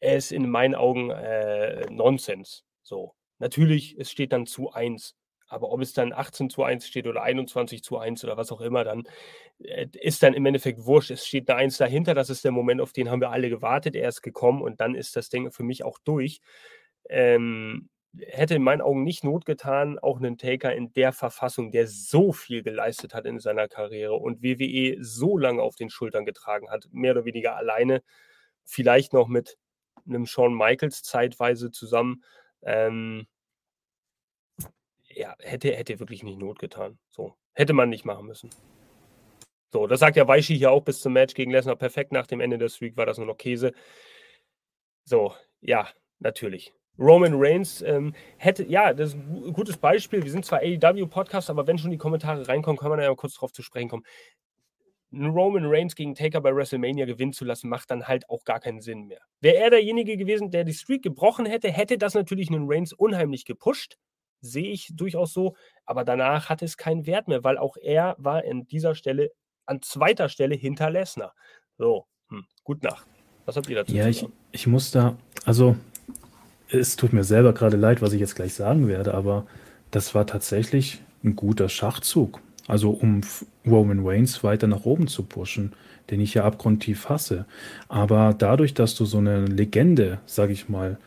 [SPEAKER 1] ist in meinen Augen äh, Nonsens. So. Natürlich, es steht dann zu 1. Aber ob es dann 18 zu 1 steht oder 21 zu 1 oder was auch immer, dann äh, ist dann im Endeffekt wurscht. Es steht eine 1 dahinter. Das ist der Moment, auf den haben wir alle gewartet. Er ist gekommen und dann ist das Ding für mich auch durch. Ähm, hätte in meinen Augen nicht Not getan, auch einen Taker in der Verfassung, der so viel geleistet hat in seiner Karriere und WWE so lange auf den Schultern getragen hat, mehr oder weniger alleine, vielleicht noch mit einem Shawn Michaels zeitweise zusammen. Ähm, ja, hätte, hätte wirklich nicht Not getan. So. Hätte man nicht machen müssen. So, das sagt ja Weishi hier auch bis zum Match gegen Lesnar perfekt. Nach dem Ende der Streak war das nur noch Käse. So, ja, natürlich. Roman Reigns ähm, hätte, ja, das ist ein gutes Beispiel. Wir sind zwar AEW-Podcast, aber wenn schon die Kommentare reinkommen, kann man ja mal kurz drauf zu sprechen kommen einen Roman Reigns gegen Taker bei WrestleMania gewinnen zu lassen, macht dann halt auch gar keinen Sinn mehr. Wäre er derjenige gewesen, der die Streak gebrochen hätte, hätte das natürlich einen Reigns unheimlich gepusht. Sehe ich durchaus so. Aber danach hat es keinen Wert mehr, weil auch er war an dieser Stelle, an zweiter Stelle hinter Lesnar. So, hm, gut Nacht. Was habt ihr dazu?
[SPEAKER 3] Ja, ich, ich muss da, also es tut mir selber gerade leid, was ich jetzt gleich sagen werde, aber das war tatsächlich ein guter Schachzug also um Roman Reigns weiter nach oben zu pushen, den ich ja abgrundtief hasse. Aber dadurch, dass du so eine Legende, sag ich mal,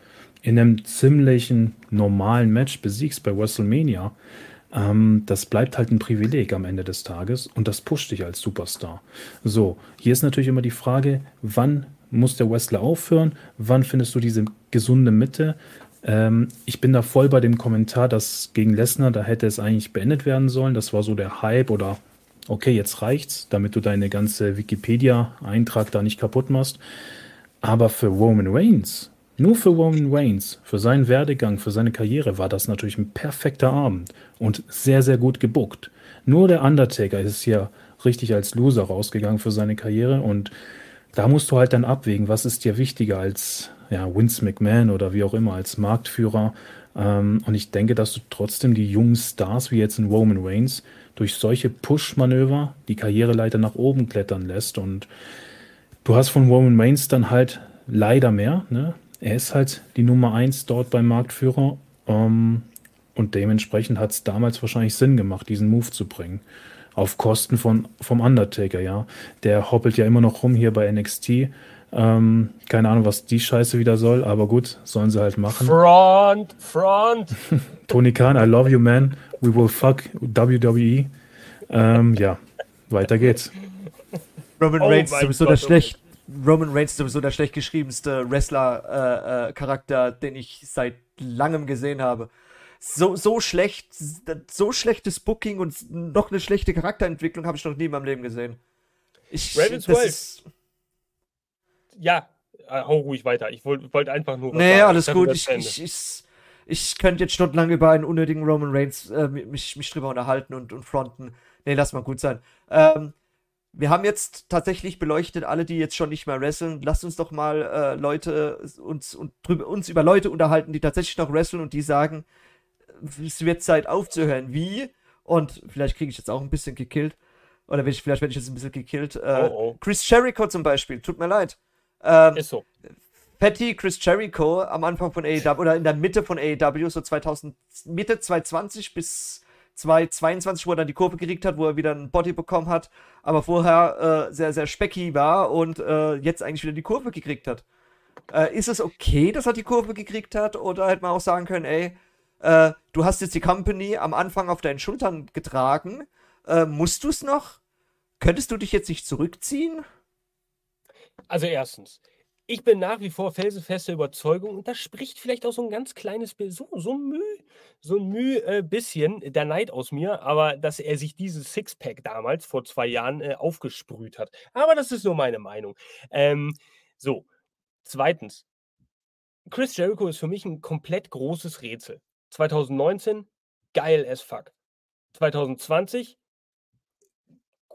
[SPEAKER 3] in einem ziemlichen normalen Match besiegst bei WrestleMania, ähm, das bleibt halt ein Privileg am Ende des Tages und das pusht dich als Superstar. So, hier ist natürlich immer die Frage, wann muss der Wrestler aufhören? Wann findest du diese gesunde Mitte? Ähm, ich bin da voll bei dem Kommentar, dass gegen Lesnar, da hätte es eigentlich beendet werden sollen. Das war so der Hype oder okay, jetzt reicht's, damit du deine ganze Wikipedia-Eintrag da nicht kaputt machst. Aber für Roman Reigns, nur für Roman Reigns, für seinen Werdegang, für seine Karriere war das natürlich ein perfekter Abend und sehr, sehr gut gebuckt. Nur der Undertaker ist hier richtig als Loser rausgegangen für seine Karriere und da musst du halt dann abwägen, was ist dir wichtiger als ja, Vince McMahon oder wie auch immer, als Marktführer. Ähm, und ich denke, dass du trotzdem die jungen Stars wie jetzt in Roman Reigns durch solche Push-Manöver die Karriereleiter nach oben klettern lässt. Und du hast von Roman Reigns dann halt leider mehr. Ne? Er ist halt die Nummer eins dort beim Marktführer. Ähm, und dementsprechend hat es damals wahrscheinlich Sinn gemacht, diesen Move zu bringen. Auf Kosten von, vom Undertaker, ja. Der hoppelt ja immer noch rum hier bei NXT. Ähm, keine Ahnung, was die Scheiße wieder soll, aber gut, sollen sie halt machen.
[SPEAKER 1] Front, Front. *laughs*
[SPEAKER 3] Tony Khan, I love you, man. We will fuck WWE. Ähm, ja, weiter geht's.
[SPEAKER 2] Roman oh Reigns ist sowieso Gott, der oh schlecht. Roman Reigns sowieso der schlecht geschriebenste Wrestler-Charakter, äh, äh, den ich seit langem gesehen habe. So, so schlecht, so schlechtes Booking und noch eine schlechte Charakterentwicklung habe ich noch nie in meinem Leben gesehen.
[SPEAKER 1] Ich, Ravens das ist, ja, äh, hau ruhig weiter. Ich wollte wollt einfach nur.
[SPEAKER 2] Nee, sagen. alles gut. Ich, ich, ich, ich, könnte jetzt stundenlang über einen unnötigen Roman Reigns äh, mich, mich drüber unterhalten und, und fronten. Nee, lass mal gut sein. Ähm, wir haben jetzt tatsächlich beleuchtet, alle, die jetzt schon nicht mehr wresteln. Lasst uns doch mal äh, Leute uns, und drüber, uns über Leute unterhalten, die tatsächlich noch wresteln und die sagen, es wird Zeit aufzuhören. Wie? Und vielleicht kriege ich jetzt auch ein bisschen gekillt. Oder ich, vielleicht werde ich jetzt ein bisschen gekillt. Äh, oh, oh. Chris Jericho zum Beispiel, tut mir leid. Ähm, ist so. Patty Chris Jericho am Anfang von AEW oder in der Mitte von AEW, so 2000, Mitte 2020 bis 2022, wo er dann die Kurve gekriegt hat, wo er wieder einen Body bekommen hat, aber vorher äh, sehr, sehr specky war und äh, jetzt eigentlich wieder die Kurve gekriegt hat. Äh, ist es okay, dass er die Kurve gekriegt hat? Oder hätte man auch sagen können, ey, äh, du hast jetzt die Company am Anfang auf deinen Schultern getragen, äh, musst du es noch? Könntest du dich jetzt nicht zurückziehen?
[SPEAKER 1] Also erstens, ich bin nach wie vor felsenfeste Überzeugung und das spricht vielleicht auch so ein ganz kleines so, so ein Mühe, so ein Mühe äh, bisschen der Neid aus mir, aber dass er sich dieses Sixpack damals vor zwei Jahren äh, aufgesprüht hat. Aber das ist nur meine Meinung. Ähm, so, zweitens, Chris Jericho ist für mich ein komplett großes Rätsel. 2019, geil as fuck. 2020,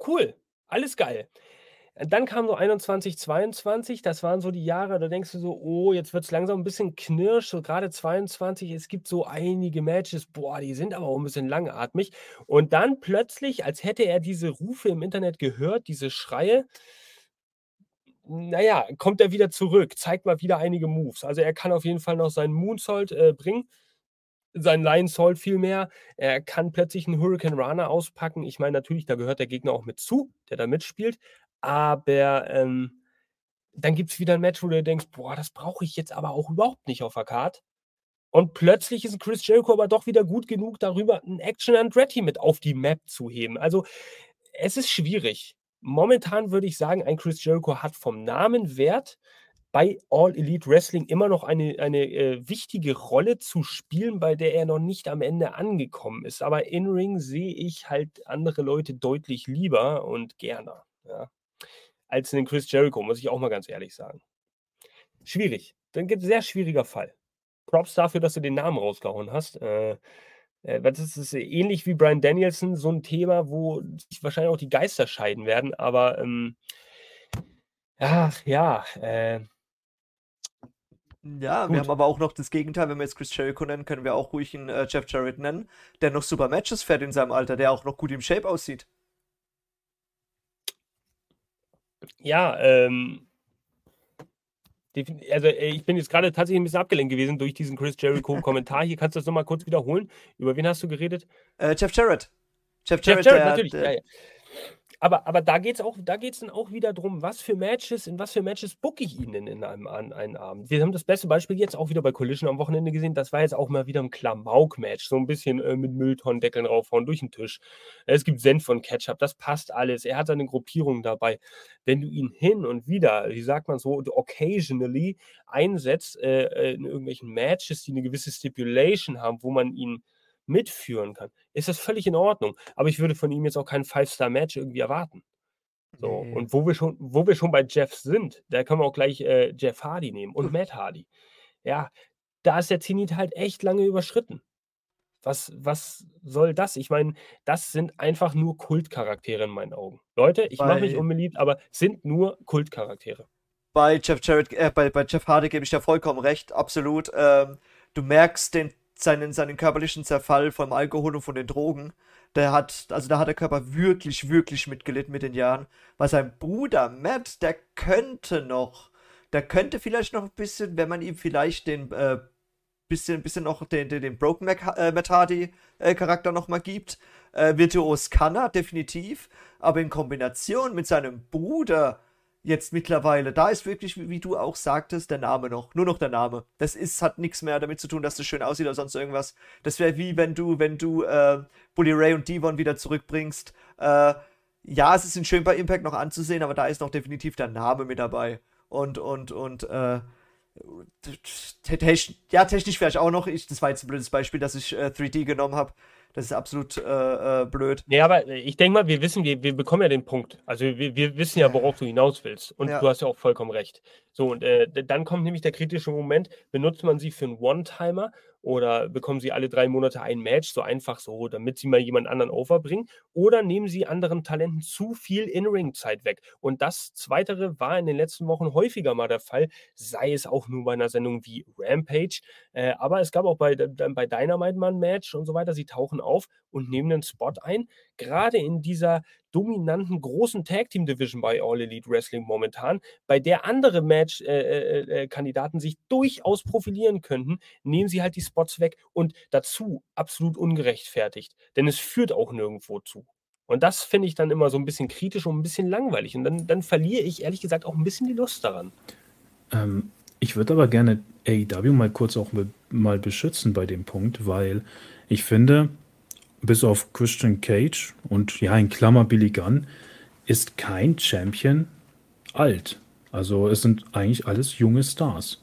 [SPEAKER 1] cool, alles geil. Dann kam so 21, 22, das waren so die Jahre, da denkst du so, oh, jetzt wird es langsam ein bisschen knirsch, so gerade 22, es gibt so einige Matches, boah, die sind aber auch ein bisschen langatmig. Und dann plötzlich, als hätte er diese Rufe im Internet gehört, diese Schreie, naja, kommt er wieder zurück, zeigt mal wieder einige Moves. Also er kann auf jeden Fall noch seinen Moonsault äh, bringen sein Lion Salt vielmehr. Er kann plötzlich einen Hurricane Runner auspacken. Ich meine, natürlich, da gehört der Gegner auch mit zu, der da mitspielt. Aber ähm, dann gibt es wieder ein Match, wo du denkst, boah, das brauche ich jetzt aber auch überhaupt nicht auf der Card. Und plötzlich ist Chris Jericho aber doch wieder gut genug, darüber ein Action Andretti mit auf die Map zu heben. Also es ist schwierig. Momentan würde ich sagen, ein Chris Jericho hat vom Namen Wert, bei All Elite Wrestling immer noch eine, eine äh, wichtige Rolle zu spielen, bei der er noch nicht am Ende angekommen ist. Aber in Ring sehe ich halt andere Leute deutlich lieber und gerne. Ja als einen Chris Jericho, muss ich auch mal ganz ehrlich sagen. Schwierig. Dann gibt es sehr schwieriger Fall. Props dafür, dass du den Namen rausgehauen hast. Äh, äh, das ist ähnlich wie Brian Danielson, so ein Thema, wo sich wahrscheinlich auch die Geister scheiden werden, aber ähm, ach ja, äh,
[SPEAKER 2] ja, Gut. wir haben aber auch noch das Gegenteil. Wenn wir jetzt Chris Jericho nennen, können wir auch ruhig einen äh, Jeff Jarrett nennen, der noch super Matches fährt in seinem Alter, der auch noch gut im Shape aussieht.
[SPEAKER 1] Ja, ähm, also äh, ich bin jetzt gerade tatsächlich ein bisschen abgelenkt gewesen durch diesen Chris Jericho-Kommentar. Hier kannst du das nochmal kurz wiederholen. Über wen hast du geredet?
[SPEAKER 2] Äh, Jeff Jarrett.
[SPEAKER 1] Jeff Jarrett, Jeff Jarrett der, natürlich. Der, ja, ja. Aber, aber da geht es da dann auch wieder darum, was für Matches, in was für Matches booke ich ihn denn in einem, an, einen Abend. Wir haben das beste Beispiel jetzt auch wieder bei Collision am Wochenende gesehen. Das war jetzt auch mal wieder ein Klamauk-Match. So ein bisschen äh, mit Mülltonnendeckeln raufhauen durch den Tisch. Es gibt Senf von Ketchup, das passt alles. Er hat seine Gruppierung dabei. Wenn du ihn hin und wieder, wie sagt man so, occasionally einsetzt äh, äh in irgendwelchen Matches, die eine gewisse Stipulation haben, wo man ihn mitführen kann, ist das völlig in Ordnung. Aber ich würde von ihm jetzt auch kein Five-Star-Match irgendwie erwarten. So, nee. und wo wir, schon, wo wir schon bei Jeff sind, da können wir auch gleich äh, Jeff Hardy nehmen und. *laughs* Matt Hardy. Ja, da ist der Zenit halt echt lange überschritten. Was, was soll das? Ich meine, das sind einfach nur Kultcharaktere in meinen Augen. Leute, ich mache mich unbeliebt, aber sind nur Kultcharaktere.
[SPEAKER 2] Bei Jeff Jarrett, äh, bei, bei Jeff Hardy gebe ich dir vollkommen recht, absolut. Ähm, du merkst den seinen, seinen körperlichen Zerfall vom Alkohol und von den Drogen. Der hat, also da hat der Körper wirklich, wirklich mitgelitten mit den Jahren. Weil sein Bruder Matt, der könnte noch, der könnte vielleicht noch ein bisschen, wenn man ihm vielleicht den, äh, bisschen, bisschen noch den, den, den Broken Mac, äh, Matt Hardy äh, Charakter nochmal gibt. Äh, virtuos kann er, definitiv. Aber in Kombination mit seinem Bruder, jetzt mittlerweile. Da ist wirklich, wie, du auch sagtest, der Name noch. Nur noch der Name. Das ist, hat nichts mehr damit zu tun, dass das schön aussieht oder sonst irgendwas. Das wäre wie wenn du, wenn du äh, Bully Ray und Devon wieder zurückbringst. Äh, ja, es ist schön bei Impact noch anzusehen, aber da ist noch definitiv der Name mit dabei. Und, und, und, äh, ja, technisch vielleicht auch noch. Ich, das war jetzt ein blödes Beispiel, dass ich äh, 3D genommen habe. Das ist absolut äh, äh, blöd.
[SPEAKER 1] Nee, aber ich denke mal, wir wissen, wir, wir bekommen ja den Punkt. Also wir, wir wissen ja, worauf du hinaus willst. Und ja. du hast ja auch vollkommen recht. So, und äh, dann kommt nämlich der kritische Moment, benutzt man sie für einen One-Timer oder bekommen sie alle drei Monate ein Match, so einfach so, damit sie mal jemand anderen overbringen? Oder nehmen sie anderen Talenten zu viel In-Ring-Zeit weg? Und das Zweitere war in den letzten Wochen häufiger mal der Fall, sei es auch nur bei einer Sendung wie Rampage, äh, aber es gab auch bei, bei Dynamite mal ein Match und so weiter. Sie tauchen auf und nehmen einen Spot ein. Gerade in dieser dominanten großen Tag Team Division bei All Elite Wrestling momentan, bei der andere Match-Kandidaten äh, äh, äh sich durchaus profilieren könnten, nehmen sie halt die Spots weg und dazu absolut ungerechtfertigt, denn es führt auch nirgendwo zu. Und das finde ich dann immer so ein bisschen kritisch und ein bisschen langweilig. Und dann, dann verliere ich ehrlich gesagt auch ein bisschen die Lust daran.
[SPEAKER 3] Ähm, ich würde aber gerne AEW mal kurz auch mal beschützen bei dem Punkt, weil ich finde, bis auf Christian Cage und ja, in Klammer Billy Gunn, ist kein Champion alt. Also es sind eigentlich alles junge Stars.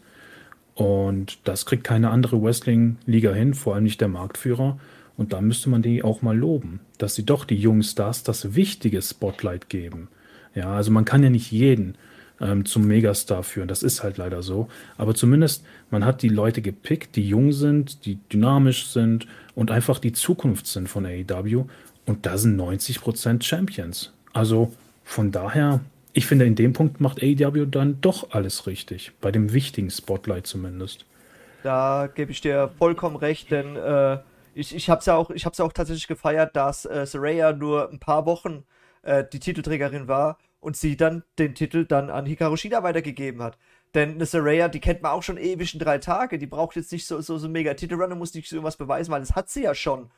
[SPEAKER 3] Und das kriegt keine andere Wrestling-Liga hin, vor allem nicht der Marktführer. Und da müsste man die auch mal loben, dass sie doch die jungen Stars das wichtige Spotlight geben. Ja, also man kann ja nicht jeden ähm, zum Megastar führen. Das ist halt leider so. Aber zumindest, man hat die Leute gepickt, die jung sind, die dynamisch sind und einfach die Zukunft sind von AEW. Und da sind 90% Champions. Also von daher, ich finde, in dem Punkt macht AEW dann doch alles richtig. Bei dem wichtigen Spotlight zumindest.
[SPEAKER 2] Da gebe ich dir vollkommen recht, denn äh, ich, ich habe es ja, auch, ja auch tatsächlich gefeiert, dass äh, Saraya nur ein paar Wochen äh, die Titelträgerin war und sie dann den Titel dann an Hikaru Shida weitergegeben hat. Denn eine Saraya, die kennt man auch schon ewig in drei Tage. Die braucht jetzt nicht so, so, so mega Titelrun und muss nicht so irgendwas beweisen, weil das hat sie ja schon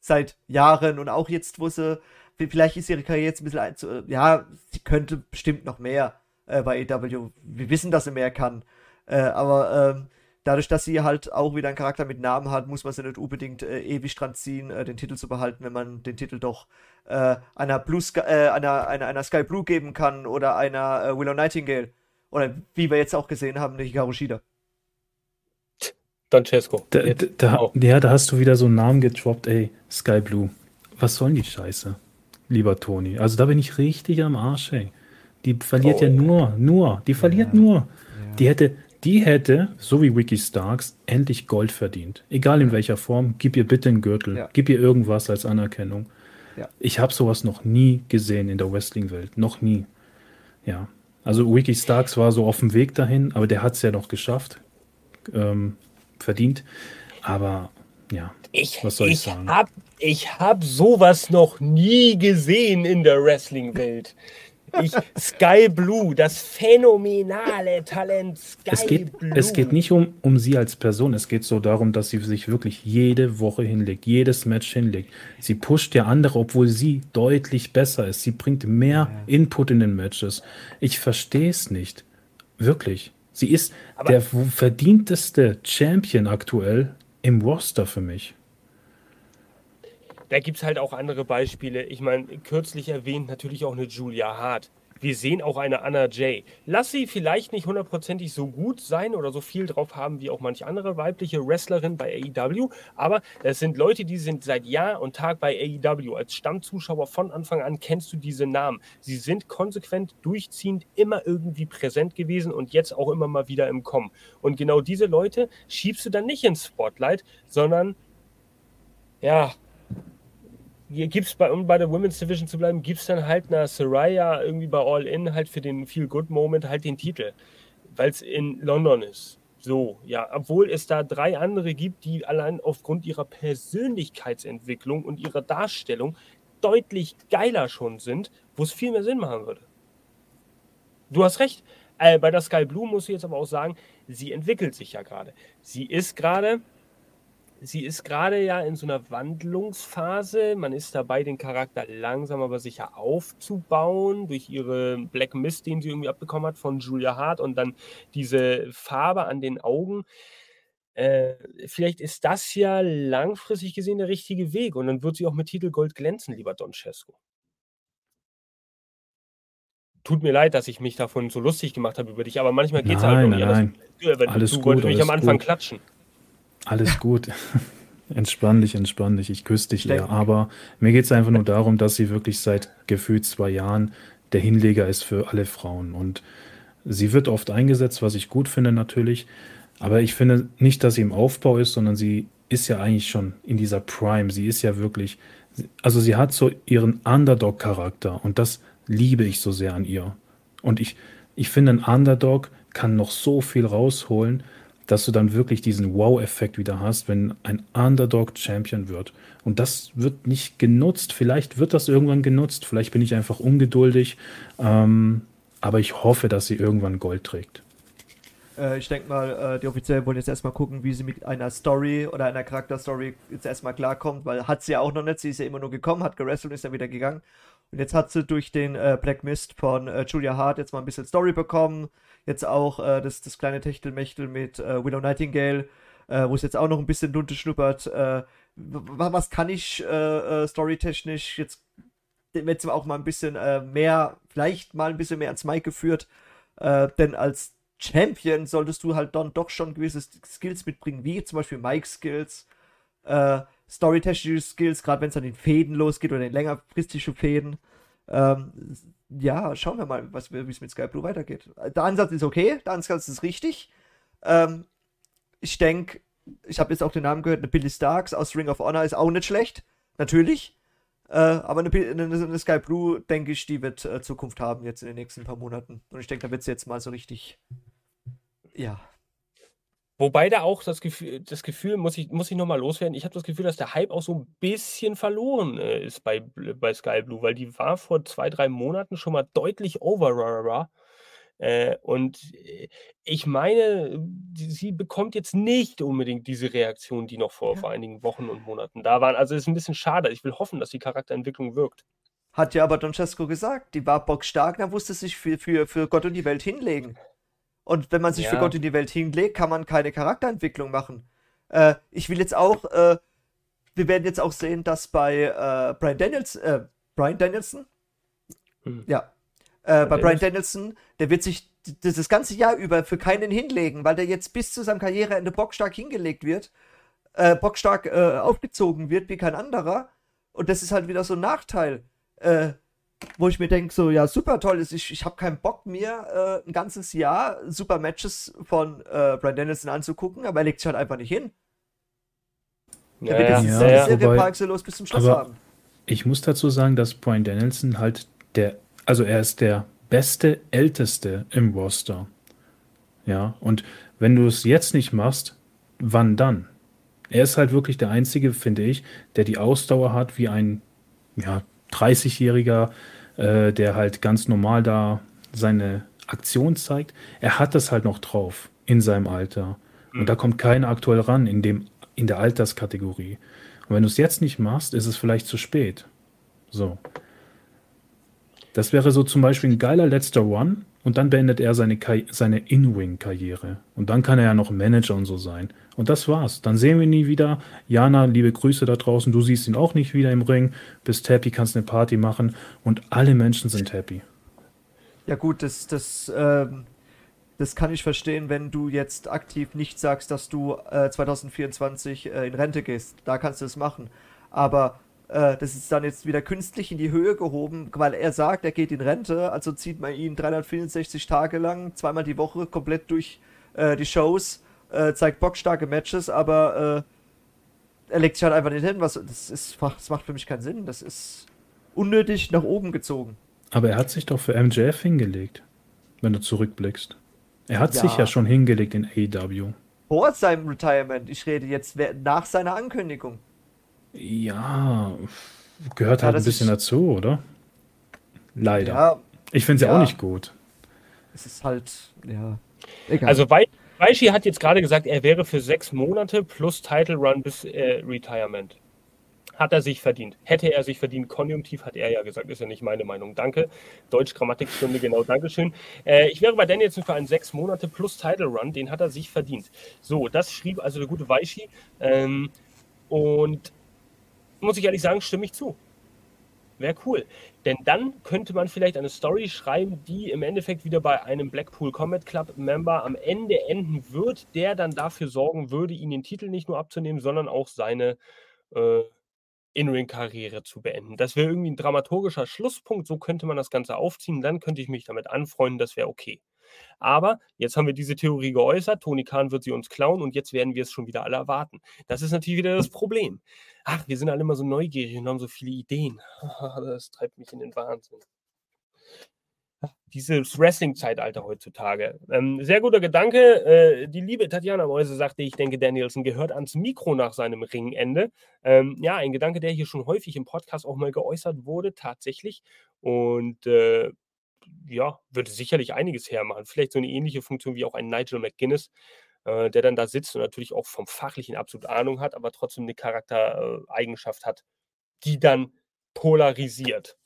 [SPEAKER 2] seit Jahren. Und auch jetzt, wo sie, vielleicht ist ihre Karriere jetzt ein bisschen, ein, ja, sie könnte bestimmt noch mehr äh, bei EW. Wir wissen, dass sie mehr kann. Äh, aber ähm, dadurch, dass sie halt auch wieder einen Charakter mit Namen hat, muss man sie nicht unbedingt äh, ewig dran ziehen, äh, den Titel zu behalten, wenn man den Titel doch äh, einer, Blue Sky, äh, einer, einer, einer Sky Blue geben kann oder einer äh, Willow Nightingale. Oder wie wir jetzt auch gesehen haben, der Hikaru Shida.
[SPEAKER 1] Francesco.
[SPEAKER 3] Da, da, ja, da hast du wieder so einen Namen gedroppt, ey, Sky Blue. Was soll die Scheiße, lieber Toni? Also da bin ich richtig am Arsch, ey. Die verliert oh, ja nur, nur, die verliert ja. nur. Ja. Die hätte, die hätte, so wie Wiki Starks, endlich Gold verdient. Egal in welcher Form, gib ihr bitte einen Gürtel, ja. gib ihr irgendwas als Anerkennung. Ja. Ich habe sowas noch nie gesehen in der Wrestling-Welt. Noch nie. Ja. Also Wiki Starks war so auf dem Weg dahin, aber der hat es ja noch geschafft. Ähm, verdient. Aber ja,
[SPEAKER 1] ich, was soll ich, ich sagen? Hab, ich habe sowas noch nie gesehen in der Wrestling-Welt. Ich, Sky Blue, das phänomenale Talent Sky
[SPEAKER 3] es geht,
[SPEAKER 1] Blue.
[SPEAKER 3] Es geht nicht um, um sie als Person, es geht so darum, dass sie sich wirklich jede Woche hinlegt, jedes Match hinlegt. Sie pusht ja andere, obwohl sie deutlich besser ist. Sie bringt mehr ja. Input in den Matches. Ich verstehe es nicht. Wirklich. Sie ist Aber der verdienteste Champion aktuell im Roster für mich.
[SPEAKER 1] Da gibt es halt auch andere Beispiele. Ich meine, kürzlich erwähnt natürlich auch eine Julia Hart. Wir sehen auch eine Anna Jay. Lass sie vielleicht nicht hundertprozentig so gut sein oder so viel drauf haben wie auch manche andere weibliche Wrestlerin bei AEW, aber es sind Leute, die sind seit Jahr und Tag bei AEW. Als Stammzuschauer von Anfang an kennst du diese Namen. Sie sind konsequent, durchziehend, immer irgendwie präsent gewesen und jetzt auch immer mal wieder im Kommen. Und genau diese Leute schiebst du dann nicht ins Spotlight, sondern ja, gibt es bei, um bei der Women's Division zu bleiben, gibt es dann halt einer Soraya irgendwie bei All In halt für den Feel Good Moment halt den Titel, weil es in London ist. So, ja, obwohl es da drei andere gibt, die allein aufgrund ihrer Persönlichkeitsentwicklung und ihrer Darstellung deutlich geiler schon sind, wo es viel mehr Sinn machen würde. Du hast recht. Äh, bei der Sky Blue muss ich jetzt aber auch sagen, sie entwickelt sich ja gerade. Sie ist gerade sie ist gerade ja in so einer Wandlungsphase. Man ist dabei, den Charakter langsam aber sicher aufzubauen durch ihre Black Mist, den sie irgendwie abbekommen hat von Julia Hart und dann diese Farbe an den Augen. Äh, vielleicht ist das ja langfristig gesehen der richtige Weg und dann wird sie auch mit Titel Gold glänzen, lieber Don Cesco. Tut mir leid, dass ich mich davon so lustig gemacht habe über dich, aber manchmal geht es halt
[SPEAKER 3] um nein, nein.
[SPEAKER 1] Alles du wolltest mich am Anfang gut. klatschen.
[SPEAKER 3] Alles gut. *laughs* entspann dich, entspann dich. Ich küsse dich eher. Aber mir geht es einfach nur darum, dass sie wirklich seit gefühlt zwei Jahren der Hinleger ist für alle Frauen. Und sie wird oft eingesetzt, was ich gut finde natürlich. Aber ich finde nicht, dass sie im Aufbau ist, sondern sie ist ja eigentlich schon in dieser Prime. Sie ist ja wirklich, also sie hat so ihren Underdog-Charakter und das liebe ich so sehr an ihr. Und ich, ich finde, ein Underdog kann noch so viel rausholen dass du dann wirklich diesen Wow-Effekt wieder hast, wenn ein Underdog Champion wird. Und das wird nicht genutzt. Vielleicht wird das irgendwann genutzt. Vielleicht bin ich einfach ungeduldig. Ähm, aber ich hoffe, dass sie irgendwann Gold trägt.
[SPEAKER 2] Äh, ich denke mal, äh, die Offiziellen wollen jetzt erstmal gucken, wie sie mit einer Story oder einer Charakterstory jetzt erstmal klarkommt, weil hat sie ja auch noch nicht. Sie ist ja immer nur gekommen, hat gerestelt und ist dann wieder gegangen. Und jetzt hat sie durch den äh, Black Mist von äh, Julia Hart jetzt mal ein bisschen Story bekommen. Jetzt auch äh, das, das kleine Techtelmechtel mit äh, Willow Nightingale, äh, wo es jetzt auch noch ein bisschen Lunte schnuppert. Äh, was kann ich storytechnisch jetzt wird auch mal ein bisschen mehr, vielleicht mal ein bisschen mehr ans Mic geführt, denn als Champion solltest du halt dann doch schon gewisse Skills mitbringen, wie zum Beispiel Mic-Skills, äh, storytechnische Skills, gerade wenn es an den Fäden losgeht oder in längerfristigen Fäden. Ähm, ja, schauen wir mal, wie es mit Sky Blue weitergeht. Der Ansatz ist okay, der Ansatz ist richtig. Ähm, ich denke, ich habe jetzt auch den Namen gehört, eine Billy Starks aus Ring of Honor ist auch nicht schlecht, natürlich. Äh, aber eine, eine, eine, Sky Blue, denke ich, die wird äh, Zukunft haben jetzt in den nächsten paar Monaten. Und ich denke, da wird sie jetzt mal so richtig, ja,
[SPEAKER 1] Wobei da auch das Gefühl, das Gefühl muss ich, muss ich nochmal loswerden. Ich habe das Gefühl, dass der Hype auch so ein bisschen verloren äh, ist bei, bei Sky Blue, weil die war vor zwei, drei Monaten schon mal deutlich over. Äh, und äh, ich meine, sie bekommt jetzt nicht unbedingt diese Reaktion, die noch vor, ja. vor einigen Wochen und Monaten da waren. Also ist ein bisschen schade. Ich will hoffen, dass die Charakterentwicklung wirkt.
[SPEAKER 2] Hat ja aber Don Cesco gesagt, die war bockstark, da wusste sich für, für, für Gott und die Welt hinlegen. Und wenn man sich ja. für Gott in die Welt hinlegt, kann man keine Charakterentwicklung machen. Äh, ich will jetzt auch, äh, wir werden jetzt auch sehen, dass bei äh, Brian, Daniels, äh, Brian Danielson, hm. ja, äh, bei Brian Danielson, der wird sich das, ganze Jahr über für keinen hinlegen, weil der jetzt bis zu seinem Karriereende bockstark hingelegt wird, äh, bockstark aufgezogen wird wie kein anderer. Und das ist halt wieder so ein Nachteil. Wo ich mir denke, so, ja, super toll ist, ich, ich habe keinen Bock mir äh, ein ganzes Jahr super Matches von äh, Brian Danielson anzugucken, aber er legt sich halt einfach nicht hin.
[SPEAKER 3] Ja, ja, ja, ja. Serie Wobei, los bis zum Schluss haben. Ich muss dazu sagen, dass Brian Danielson halt der, also er ist der beste, älteste im Roster. Ja, und wenn du es jetzt nicht machst, wann dann? Er ist halt wirklich der Einzige, finde ich, der die Ausdauer hat wie ein ja, 30-jähriger äh, der halt ganz normal da seine Aktion zeigt. Er hat das halt noch drauf in seinem Alter. Und da kommt keiner aktuell ran in, dem, in der Alterskategorie. Und wenn du es jetzt nicht machst, ist es vielleicht zu spät. So. Das wäre so zum Beispiel ein geiler letzter One und dann beendet er seine, seine In-Wing-Karriere. Und dann kann er ja noch Manager und so sein. Und das war's. Dann sehen wir ihn nie wieder. Jana, liebe Grüße da draußen. Du siehst ihn auch nicht wieder im Ring. Bist happy, kannst eine Party machen und alle Menschen sind happy.
[SPEAKER 2] Ja, gut, das, das, ähm, das kann ich verstehen, wenn du jetzt aktiv nicht sagst, dass du äh, 2024 äh, in Rente gehst. Da kannst du es machen. Aber äh, das ist dann jetzt wieder künstlich in die Höhe gehoben, weil er sagt, er geht in Rente, also zieht man ihn 364 Tage lang, zweimal die Woche, komplett durch äh, die Shows, äh, zeigt bockstarke Matches, aber äh, er legt sich halt einfach nicht hin. Was, das, ist, das macht für mich keinen Sinn. Das ist unnötig nach oben gezogen.
[SPEAKER 3] Aber er hat sich doch für MJF hingelegt, wenn du zurückblickst. Er hat ja. sich ja schon hingelegt in AEW.
[SPEAKER 2] Vor seinem Retirement. Ich rede jetzt nach seiner Ankündigung.
[SPEAKER 3] Ja, gehört ja, halt ein bisschen dazu, oder? Leider. Ja, ich finde es ja. ja. auch nicht gut.
[SPEAKER 2] Es ist halt, ja.
[SPEAKER 1] Egal. Also Weishi hat jetzt gerade gesagt, er wäre für sechs Monate plus Title Run bis äh, Retirement hat er sich verdient. Hätte er sich verdient, konjunktiv hat er ja gesagt, ist ja nicht meine Meinung. Danke. Deutsch-Grammatikstunde, genau, Dankeschön. Äh, ich wäre bei Daniel jetzt für einen sechs Monate plus Title Run, den hat er sich verdient. So, das schrieb also der gute Weishi. Ähm, und muss ich ehrlich sagen, stimme ich zu. Wäre cool. Denn dann könnte man vielleicht eine Story schreiben, die im Endeffekt wieder bei einem Blackpool Combat Club Member am Ende enden wird, der dann dafür sorgen würde, ihn den Titel nicht nur abzunehmen, sondern auch seine äh, in-Ring-Karriere zu beenden. Das wäre irgendwie ein dramaturgischer Schlusspunkt, so könnte man das Ganze aufziehen, dann könnte ich mich damit anfreunden, das wäre okay. Aber jetzt haben wir diese Theorie geäußert, Tony Khan wird sie uns klauen und jetzt werden wir es schon wieder alle erwarten. Das ist natürlich wieder das Problem. Ach, wir sind alle immer so neugierig und haben so viele Ideen. *laughs* Das treibt mich in den Wahnsinn dieses Wrestling-Zeitalter heutzutage. Ähm, sehr guter Gedanke. Äh, die liebe Tatjana Mäuse sagte, ich denke, Danielson gehört ans Mikro nach seinem Ringende. Ähm, ja, ein Gedanke, der hier schon häufig im Podcast auch mal geäußert wurde, tatsächlich. Und äh, ja, würde sicherlich einiges hermachen. Vielleicht so eine ähnliche Funktion wie auch ein Nigel McGuinness, äh, der dann da sitzt und natürlich auch vom Fachlichen absolut Ahnung hat, aber trotzdem eine Charaktereigenschaft hat, die dann polarisiert.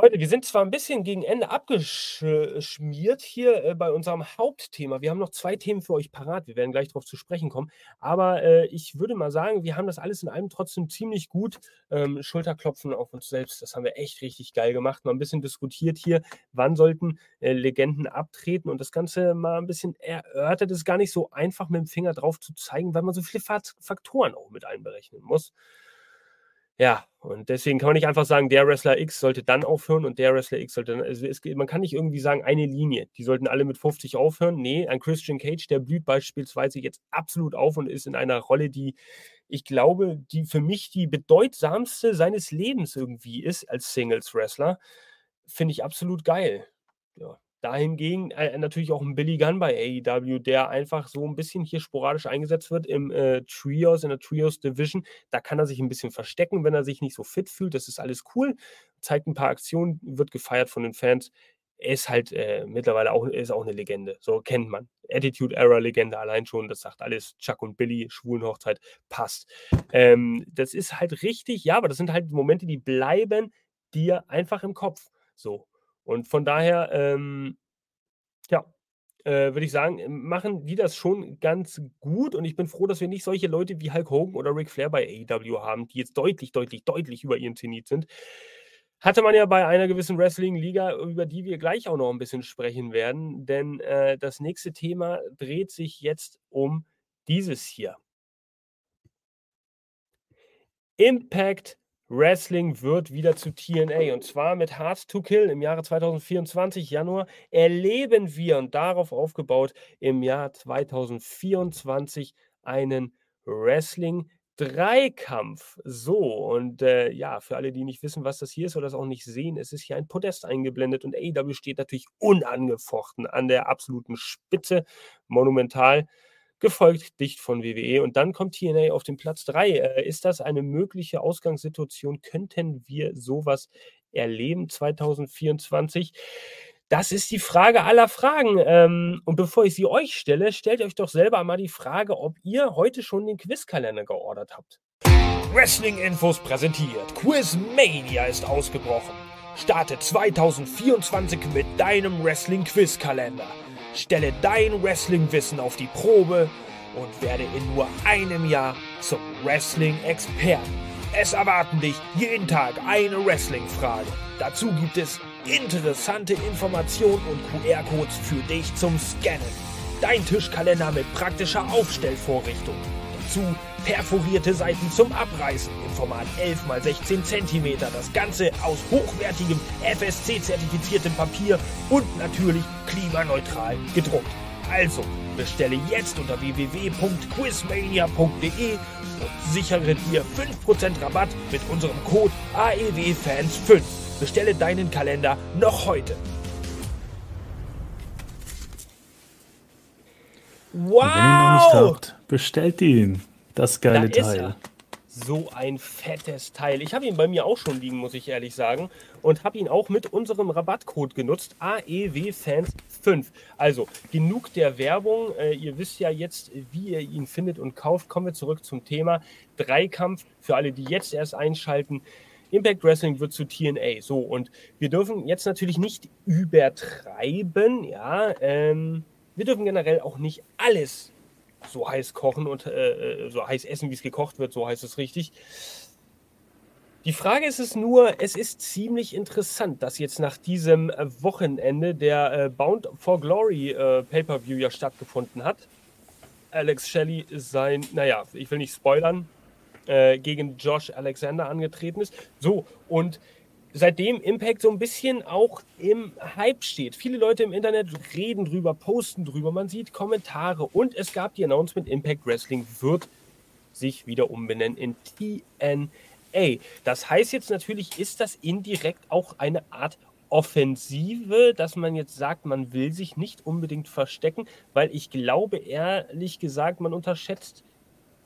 [SPEAKER 1] Leute, wir sind zwar ein bisschen gegen Ende abgeschmiert hier äh, bei unserem Hauptthema. Wir haben noch zwei Themen für euch parat. Wir werden gleich darauf zu sprechen kommen. Aber äh, ich würde mal sagen, wir haben das alles in einem trotzdem ziemlich gut. Ähm, Schulterklopfen auf uns selbst. Das haben wir echt richtig geil gemacht. Mal ein bisschen diskutiert hier, wann sollten äh, Legenden abtreten und das Ganze mal ein bisschen erörtert. Es ist gar nicht so einfach mit dem Finger drauf zu zeigen, weil man so viele Faktoren auch mit einberechnen muss. Ja, und deswegen kann man nicht einfach sagen, der Wrestler X sollte dann aufhören und der Wrestler X sollte dann. Also es, man kann nicht irgendwie sagen, eine Linie. Die sollten alle mit 50 aufhören. Nee, ein Christian Cage, der blüht beispielsweise jetzt absolut auf und ist in einer Rolle, die ich glaube, die für mich die bedeutsamste seines Lebens irgendwie ist als Singles-Wrestler. Finde ich absolut geil. Ja. Dahingegen äh, natürlich auch ein Billy Gunn bei AEW, der einfach so ein bisschen hier sporadisch eingesetzt wird im äh, Trios, in der Trios Division. Da kann er sich ein bisschen verstecken, wenn er sich nicht so fit fühlt. Das ist alles cool. Zeigt ein paar Aktionen, wird gefeiert von den Fans. Er ist halt äh, mittlerweile auch, ist auch eine Legende. So kennt man. Attitude Era Legende allein schon. Das sagt alles. Chuck und Billy, Schwulenhochzeit, passt. Ähm, das ist halt richtig, ja, aber das sind halt Momente, die bleiben dir einfach im Kopf. So. Und von daher, ähm, ja, äh, würde ich sagen, machen die das schon ganz gut. Und ich bin froh, dass wir nicht solche Leute wie Hulk Hogan oder Ric Flair bei AEW haben, die jetzt deutlich, deutlich, deutlich über ihren Zenit sind. Hatte man ja bei einer gewissen Wrestling-Liga, über die wir gleich auch noch ein bisschen sprechen werden. Denn äh, das nächste Thema dreht sich jetzt um dieses hier. Impact Wrestling wird wieder zu TNA und zwar mit Hard to Kill im Jahre 2024, Januar, erleben wir und darauf aufgebaut im Jahr 2024 einen Wrestling Dreikampf. So, und äh, ja, für alle, die nicht wissen, was das hier ist oder das auch nicht sehen, es ist hier ein Podest eingeblendet und AEW steht natürlich unangefochten an der absoluten Spitze, monumental gefolgt dicht von WWE. Und dann kommt TNA auf den Platz 3. Äh, ist das eine mögliche Ausgangssituation? Könnten wir sowas erleben 2024? Das ist die Frage aller Fragen. Ähm, und bevor ich sie euch stelle, stellt euch doch selber mal die Frage, ob ihr heute schon den Quizkalender geordert habt.
[SPEAKER 4] Wrestling-Infos präsentiert. Quizmania ist ausgebrochen. Starte 2024 mit deinem Wrestling-Quiz-Kalender. Stelle dein Wrestling-Wissen auf die Probe und werde in nur einem Jahr zum Wrestling-Experten. Es erwarten dich jeden Tag eine Wrestling-Frage. Dazu gibt es interessante Informationen und QR-Codes für dich zum Scannen. Dein Tischkalender mit praktischer Aufstellvorrichtung. Dazu perforierte Seiten zum Abreißen im Format 11 x 16 cm. Das Ganze aus hochwertigem FSC-zertifiziertem Papier und natürlich klimaneutral gedruckt. Also bestelle jetzt unter www.quizmania.de und sichere dir 5% Rabatt mit unserem Code AEWFans5. Bestelle deinen Kalender noch heute.
[SPEAKER 3] Wow! Und wenn ihr ihn noch nicht habt, bestellt ihn. Das geile da Teil.
[SPEAKER 1] So ein fettes Teil. Ich habe ihn bei mir auch schon liegen, muss ich ehrlich sagen. Und habe ihn auch mit unserem Rabattcode genutzt. AEWFans5. Also, genug der Werbung. Äh, ihr wisst ja jetzt, wie ihr ihn findet und kauft. Kommen wir zurück zum Thema. Dreikampf für alle, die jetzt erst einschalten. Impact Wrestling wird zu TNA. So, und wir dürfen jetzt natürlich nicht übertreiben. Ja, ähm, wir dürfen generell auch nicht alles so heiß kochen und äh, äh, so heiß essen, wie es gekocht wird, so heißt es richtig. Die Frage ist es nur, es ist ziemlich interessant, dass jetzt nach diesem äh, Wochenende der äh, Bound for Glory äh, Pay-Per-View ja stattgefunden hat. Alex Shelley sein, naja, ich will nicht spoilern, äh, gegen Josh Alexander angetreten ist. So, und seitdem Impact so ein bisschen auch im Hype steht. Viele Leute im Internet reden drüber, posten drüber, man sieht Kommentare und es gab die Announcement, Impact Wrestling wird sich wieder umbenennen in TNA. Das heißt jetzt natürlich, ist das indirekt auch eine Art Offensive, dass man jetzt sagt, man will sich nicht unbedingt verstecken, weil ich glaube ehrlich gesagt, man unterschätzt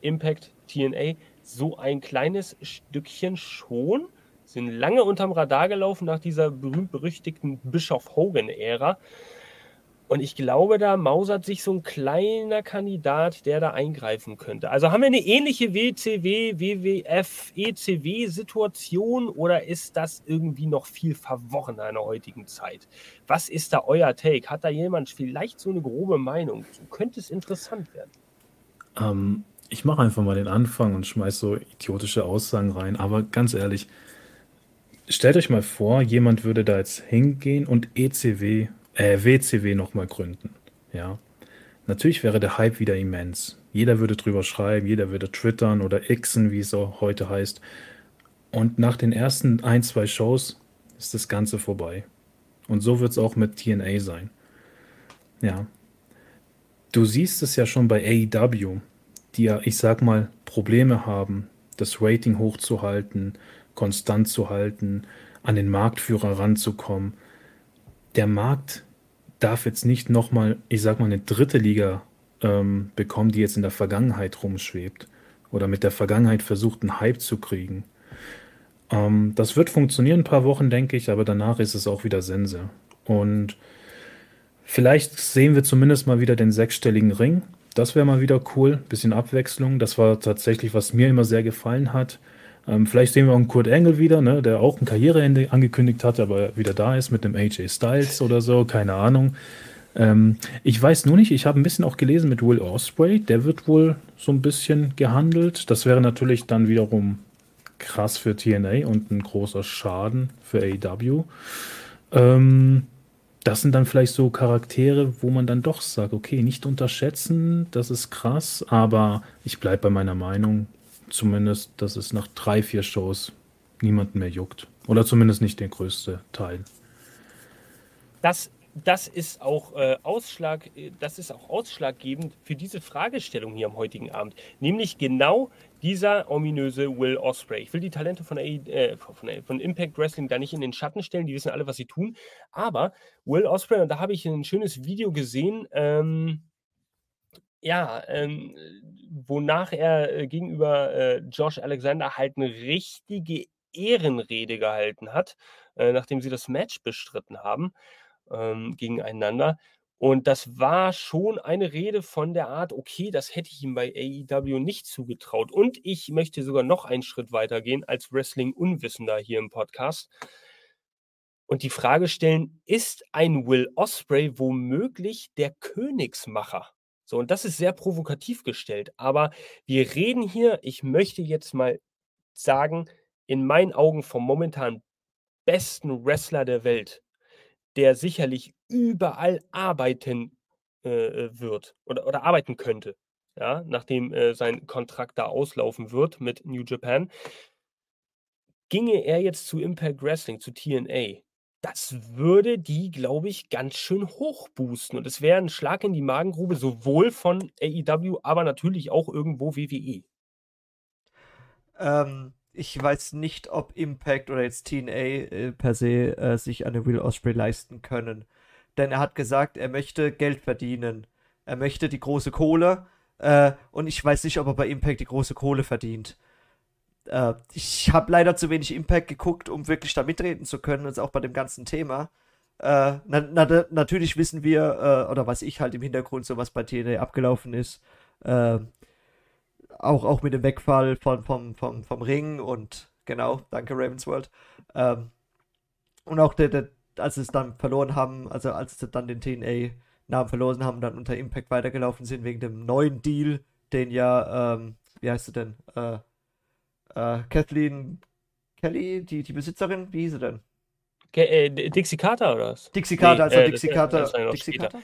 [SPEAKER 1] Impact TNA so ein kleines Stückchen schon sind lange unterm Radar gelaufen nach dieser berühmt-berüchtigten Bischof Hogan-Ära. Und ich glaube, da mausert sich so ein kleiner Kandidat, der da eingreifen könnte. Also haben wir eine ähnliche WCW, WWF, ECW-Situation oder ist das irgendwie noch viel verworrener in der heutigen Zeit? Was ist da euer Take? Hat da jemand vielleicht so eine grobe Meinung? So könnte es interessant werden.
[SPEAKER 3] Ähm, ich mache einfach mal den Anfang und schmeiß so idiotische Aussagen rein. Aber ganz ehrlich, Stellt euch mal vor, jemand würde da jetzt hingehen und ECW, äh, WCW nochmal gründen. Ja. Natürlich wäre der Hype wieder immens. Jeder würde drüber schreiben, jeder würde twittern oder xen, wie es auch heute heißt. Und nach den ersten ein, zwei Shows ist das Ganze vorbei. Und so wird es auch mit TNA sein. Ja. Du siehst es ja schon bei AEW, die ja, ich sag mal, Probleme haben, das Rating hochzuhalten, konstant zu halten, an den Marktführer ranzukommen. Der Markt darf jetzt nicht nochmal, ich sag mal, eine dritte Liga ähm, bekommen, die jetzt in der Vergangenheit rumschwebt oder mit der Vergangenheit versucht, einen Hype zu kriegen. Ähm, das wird funktionieren, ein paar Wochen, denke ich, aber danach ist es auch wieder Sense. Und vielleicht sehen wir zumindest mal wieder den sechsstelligen Ring. Das wäre mal wieder cool, bisschen Abwechslung. Das war tatsächlich, was mir immer sehr gefallen hat. Ähm, vielleicht sehen wir auch einen Kurt Engel wieder, ne, der auch ein Karriereende angekündigt hat, aber wieder da ist mit dem AJ Styles oder so, keine Ahnung. Ähm, ich weiß nur nicht, ich habe ein bisschen auch gelesen mit Will Osprey, der wird wohl so ein bisschen gehandelt. Das wäre natürlich dann wiederum krass für TNA und ein großer Schaden für AEW. Ähm, das sind dann vielleicht so Charaktere, wo man dann doch sagt, okay, nicht unterschätzen, das ist krass, aber ich bleibe bei meiner Meinung zumindest, dass es nach drei, vier Shows niemanden mehr juckt. Oder zumindest nicht der größte Teil.
[SPEAKER 1] Das, das, ist auch, äh, Ausschlag, das ist auch ausschlaggebend für diese Fragestellung hier am heutigen Abend. Nämlich genau dieser ominöse Will Osprey. Ich will die Talente von, äh, von, von, Impact Wrestling da nicht in den Schatten stellen, die wissen alle, was sie tun. Aber Will Osprey, und da habe ich ein schönes Video gesehen, ähm, ja, ähm, wonach er äh, gegenüber äh, Josh Alexander halt eine richtige Ehrenrede gehalten hat. äh, nachdem sie das Match bestritten haben ähm, gegeneinander. Und das war schon eine Rede von der Art, okay, das hätte ich ihm bei AEW nicht zugetraut. Und ich möchte sogar noch einen Schritt weiter gehen als Wrestling-Unwissender hier im Podcast. Und die Frage stellen, ist ein Will Osprey womöglich der Königsmacher? So, und das ist sehr provokativ gestellt. Aber wir reden hier, ich möchte jetzt mal sagen, in meinen Augen vom momentan besten Wrestler der Welt der sicherlich überall arbeiten äh, äh, wird oder, oder arbeiten könnte, ja, nachdem äh, sein Kontrakt da auslaufen wird mit New Japan. Ginge er jetzt zu Impact Wrestling, zu TNA, das würde die, glaube ich, ganz schön hochboosten. Und es wäre ein Schlag in die Magengrube, sowohl von AEW, aber natürlich auch irgendwo WWE.
[SPEAKER 2] Ähm, ich weiß nicht, ob Impact oder jetzt TNA äh, per se äh, sich eine Will Osprey leisten können. Denn er hat gesagt, er möchte Geld verdienen. Er möchte die große Kohle. Äh, und ich weiß nicht, ob er bei Impact die große Kohle verdient. Äh, ich habe leider zu wenig Impact geguckt, um wirklich da mitreden zu können, und auch bei dem ganzen Thema. Äh, na, na, natürlich wissen wir, äh, oder was ich halt im Hintergrund, so was bei TNA abgelaufen ist auch, auch mit dem Wegfall von, vom, vom, vom Ring und genau, danke Ravensworld. Ähm, und auch der, der, als sie es dann verloren haben, also als sie dann den TNA-Namen verloren haben, dann unter Impact weitergelaufen sind wegen dem neuen Deal, den ja, ähm, wie heißt sie denn? Äh, äh, Kathleen Kelly, die, die Besitzerin, wie hieß sie denn?
[SPEAKER 1] Äh, Dixie Carter oder was?
[SPEAKER 2] Dixie Carter, nee, also äh, Dixie Carter. Dixie
[SPEAKER 1] Carter?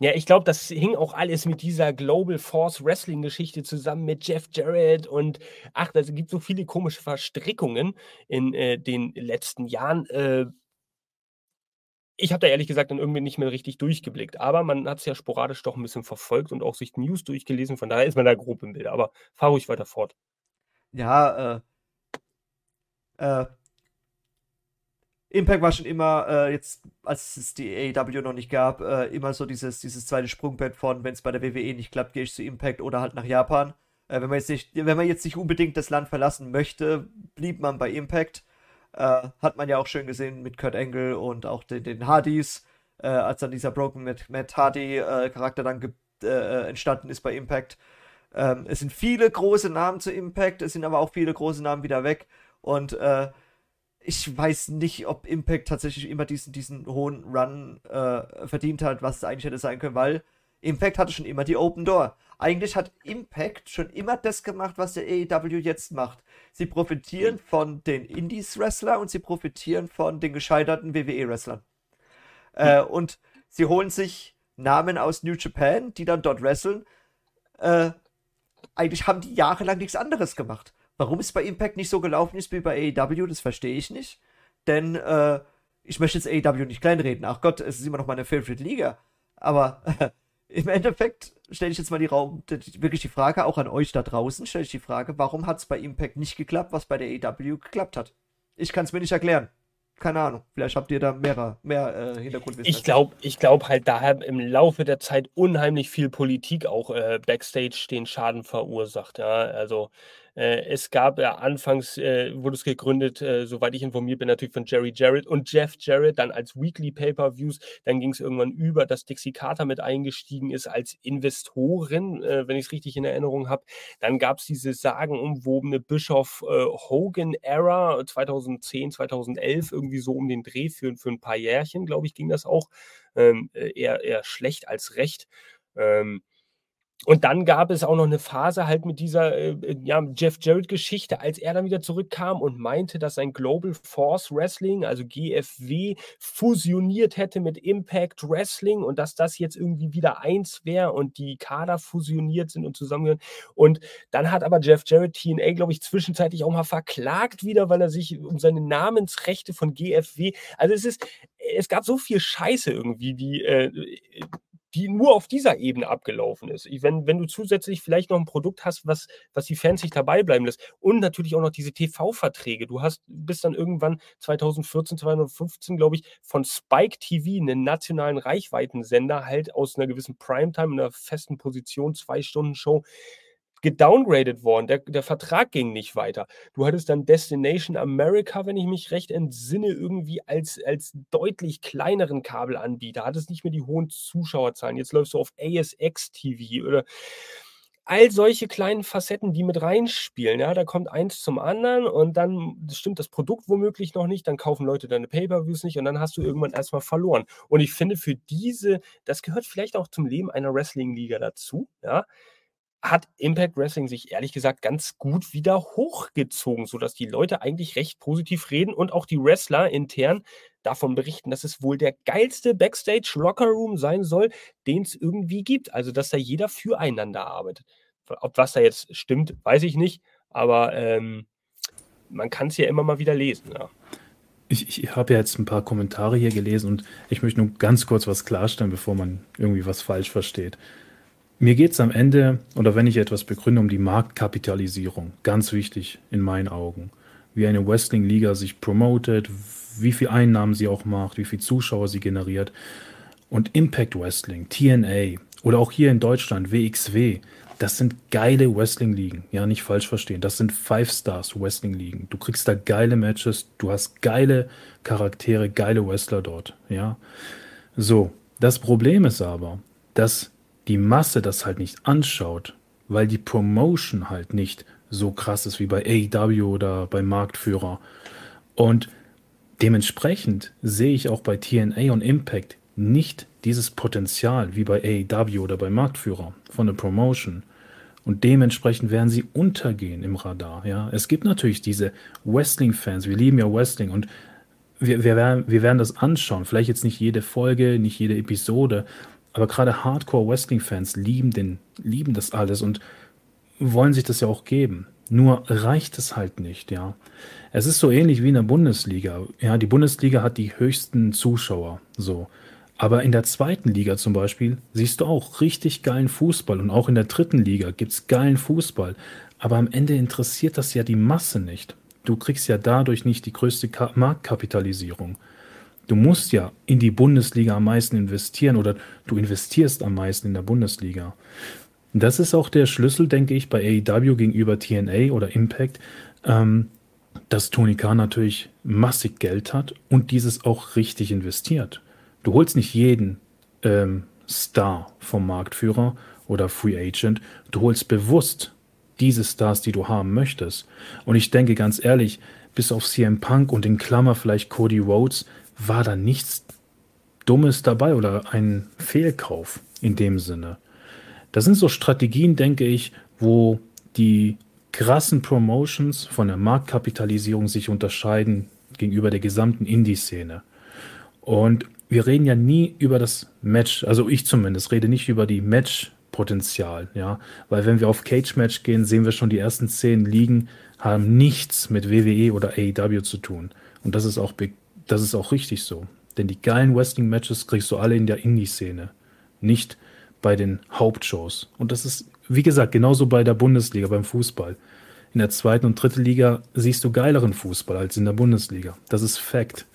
[SPEAKER 1] Ja, ich glaube, das hing auch alles mit dieser Global Force Wrestling Geschichte zusammen mit Jeff Jarrett und ach, es gibt so viele komische Verstrickungen in äh, den letzten Jahren. Äh, ich habe da ehrlich gesagt dann irgendwie nicht mehr richtig durchgeblickt, aber man hat es ja sporadisch doch ein bisschen verfolgt und auch sich News durchgelesen, von daher ist man da grob im Bild. Aber fahr ruhig weiter fort.
[SPEAKER 2] Ja, äh, äh, Impact war schon immer, äh, jetzt, als es die AEW noch nicht gab, äh, immer so dieses, dieses zweite Sprungbrett von, wenn es bei der WWE nicht klappt, gehe ich zu Impact oder halt nach Japan. Äh, wenn, man jetzt nicht, wenn man jetzt nicht unbedingt das Land verlassen möchte, blieb man bei Impact. Äh, hat man ja auch schön gesehen mit Kurt Angle und auch den, den Hardys, äh, als dann dieser Broken Matt, Matt Hardy-Charakter äh, dann entstanden ist bei Impact. Ähm, es sind viele große Namen zu Impact, es sind aber auch viele große Namen wieder weg. Und ich weiß nicht, ob Impact tatsächlich immer diesen, diesen hohen Run äh, verdient hat, was es eigentlich hätte sein können, weil Impact hatte schon immer die Open Door. Eigentlich hat Impact schon immer das gemacht, was der AEW jetzt macht. Sie profitieren mhm. von den Indies-Wrestler und sie profitieren von den gescheiterten WWE-Wrestlern. Äh, und sie holen sich Namen aus New Japan, die dann dort wresteln. Äh, eigentlich haben die jahrelang nichts anderes gemacht. Warum es bei Impact nicht so gelaufen ist wie bei AEW, das verstehe ich nicht. Denn äh, ich möchte jetzt AEW nicht kleinreden. Ach Gott, es ist immer noch meine Favorite Liga. Aber äh, *laughs* im Endeffekt stelle ich jetzt mal die Raum, wirklich die Frage, auch an euch da draußen, stelle ich die Frage, warum hat es bei Impact nicht geklappt, was bei der AEW geklappt hat? Ich kann es mir nicht erklären keine Ahnung, vielleicht habt ihr da mehr, mehr äh, Hintergrundwissen.
[SPEAKER 1] Ich glaube ich glaub halt, da hat im Laufe der Zeit unheimlich viel Politik auch äh, Backstage den Schaden verursacht. Ja? Also es gab ja anfangs, äh, wurde es gegründet, äh, soweit ich informiert bin, natürlich von Jerry Jarrett und Jeff Jarrett, dann als Weekly Pay-Per-Views. Dann ging es irgendwann über, dass Dixie Carter mit eingestiegen ist als Investorin, äh, wenn ich es richtig in Erinnerung habe. Dann gab es diese sagenumwobene Bischof äh, Hogan-Era 2010, 2011, irgendwie so um den Dreh für, für ein paar Jährchen, glaube ich, ging das auch. Ähm, äh, eher, eher schlecht als recht. Ähm, und dann gab es auch noch eine Phase halt mit dieser äh, äh ja, Jeff Jarrett-Geschichte, als er dann wieder zurückkam und meinte, dass sein Global Force Wrestling, also GFW, fusioniert hätte mit Impact Wrestling und dass das jetzt irgendwie wieder eins wäre und die Kader fusioniert sind und zusammengehören. Und dann hat aber Jeff Jarrett TNA, glaube ich, zwischenzeitlich auch mal verklagt wieder, weil er sich um seine Namensrechte von GFW, also es ist, es gab so viel Scheiße irgendwie, die äh, die nur auf dieser Ebene abgelaufen ist. Wenn, wenn du zusätzlich vielleicht noch ein Produkt hast, was, was die Fans sich dabei bleiben lässt und natürlich auch noch diese TV-Verträge. Du hast bis dann irgendwann 2014, 2015, glaube ich, von Spike TV, einen nationalen Reichweitensender, halt aus einer gewissen Primetime, einer festen Position, zwei Stunden Show, gedowngraded worden. Der, der Vertrag ging nicht weiter. Du hattest dann Destination America, wenn ich mich recht entsinne, irgendwie als, als deutlich kleineren Kabelanbieter. Hattest nicht mehr die hohen Zuschauerzahlen. Jetzt läufst du auf ASX TV oder all solche kleinen Facetten, die mit reinspielen. Ja, da kommt eins zum anderen und dann stimmt das Produkt womöglich noch nicht, dann kaufen Leute deine Pay-per-Views nicht und dann hast du irgendwann erstmal verloren. Und ich finde für diese, das gehört vielleicht auch zum Leben einer Wrestling-Liga dazu, ja, hat Impact Wrestling sich ehrlich gesagt ganz gut wieder hochgezogen, sodass die Leute eigentlich recht positiv reden und auch die Wrestler intern davon berichten, dass es wohl der geilste Backstage Locker Room sein soll, den es irgendwie gibt. Also, dass da jeder füreinander arbeitet. Ob was da jetzt stimmt, weiß ich nicht, aber ähm, man kann es ja immer mal wieder lesen. Ja.
[SPEAKER 3] Ich, ich habe ja jetzt ein paar Kommentare hier gelesen und ich möchte nur ganz kurz was klarstellen, bevor man irgendwie was falsch versteht. Mir geht es am Ende, oder wenn ich etwas begründe, um die Marktkapitalisierung. Ganz wichtig in meinen Augen. Wie eine Wrestling-Liga sich promotet, wie viel Einnahmen sie auch macht, wie viel Zuschauer sie generiert. Und Impact Wrestling, TNA oder auch hier in Deutschland WXW, das sind geile Wrestling-Ligen. Ja, nicht falsch verstehen. Das sind Five-Stars Wrestling-Ligen. Du kriegst da geile Matches, du hast geile Charaktere, geile Wrestler dort. Ja. So, das Problem ist aber, dass die Masse das halt nicht anschaut, weil die Promotion halt nicht so krass ist wie bei AEW oder bei Marktführer. Und dementsprechend sehe ich auch bei TNA und Impact nicht dieses Potenzial wie bei AEW oder bei Marktführer von der Promotion. Und dementsprechend werden sie untergehen im Radar. Ja? Es gibt natürlich diese Wrestling-Fans, wir lieben ja Wrestling und wir, wir, werden, wir werden das anschauen. Vielleicht jetzt nicht jede Folge, nicht jede Episode, aber gerade Hardcore-Wrestling-Fans lieben, lieben das alles und wollen sich das ja auch geben. Nur reicht es halt nicht, ja. Es ist so ähnlich wie in der Bundesliga. Ja, die Bundesliga hat die höchsten Zuschauer, so. Aber in der zweiten Liga zum Beispiel siehst du auch richtig geilen Fußball und auch in der dritten Liga gibt es geilen Fußball. Aber am Ende interessiert das ja die Masse nicht. Du kriegst ja dadurch nicht die größte Marktkapitalisierung. Du musst ja in die Bundesliga am meisten investieren oder du investierst am meisten in der Bundesliga. Das ist auch der Schlüssel, denke ich, bei AEW gegenüber TNA oder Impact, ähm, dass Tony Khan natürlich massig Geld hat und dieses auch richtig investiert. Du holst nicht jeden ähm, Star vom Marktführer oder Free Agent, du holst bewusst diese Stars, die du haben möchtest. Und ich denke ganz ehrlich, bis auf CM Punk und in Klammer vielleicht Cody Rhodes, war da nichts Dummes dabei oder ein Fehlkauf in dem Sinne. Das sind so Strategien, denke ich, wo die krassen Promotions von der Marktkapitalisierung sich unterscheiden gegenüber der gesamten Indie-Szene. Und wir reden ja nie über das Match, also ich zumindest rede nicht über die Match-Potenzial, ja, weil wenn wir auf Cage-Match gehen, sehen wir schon die ersten zehn Ligen haben nichts mit WWE oder AEW zu tun. Und das ist auch das ist auch richtig so. Denn die geilen Wrestling-Matches kriegst du alle in der Indie-Szene, nicht bei den Hauptshows. Und das ist, wie gesagt, genauso bei der Bundesliga, beim Fußball. In der zweiten und dritten Liga siehst du geileren Fußball als in der Bundesliga. Das ist Fakt.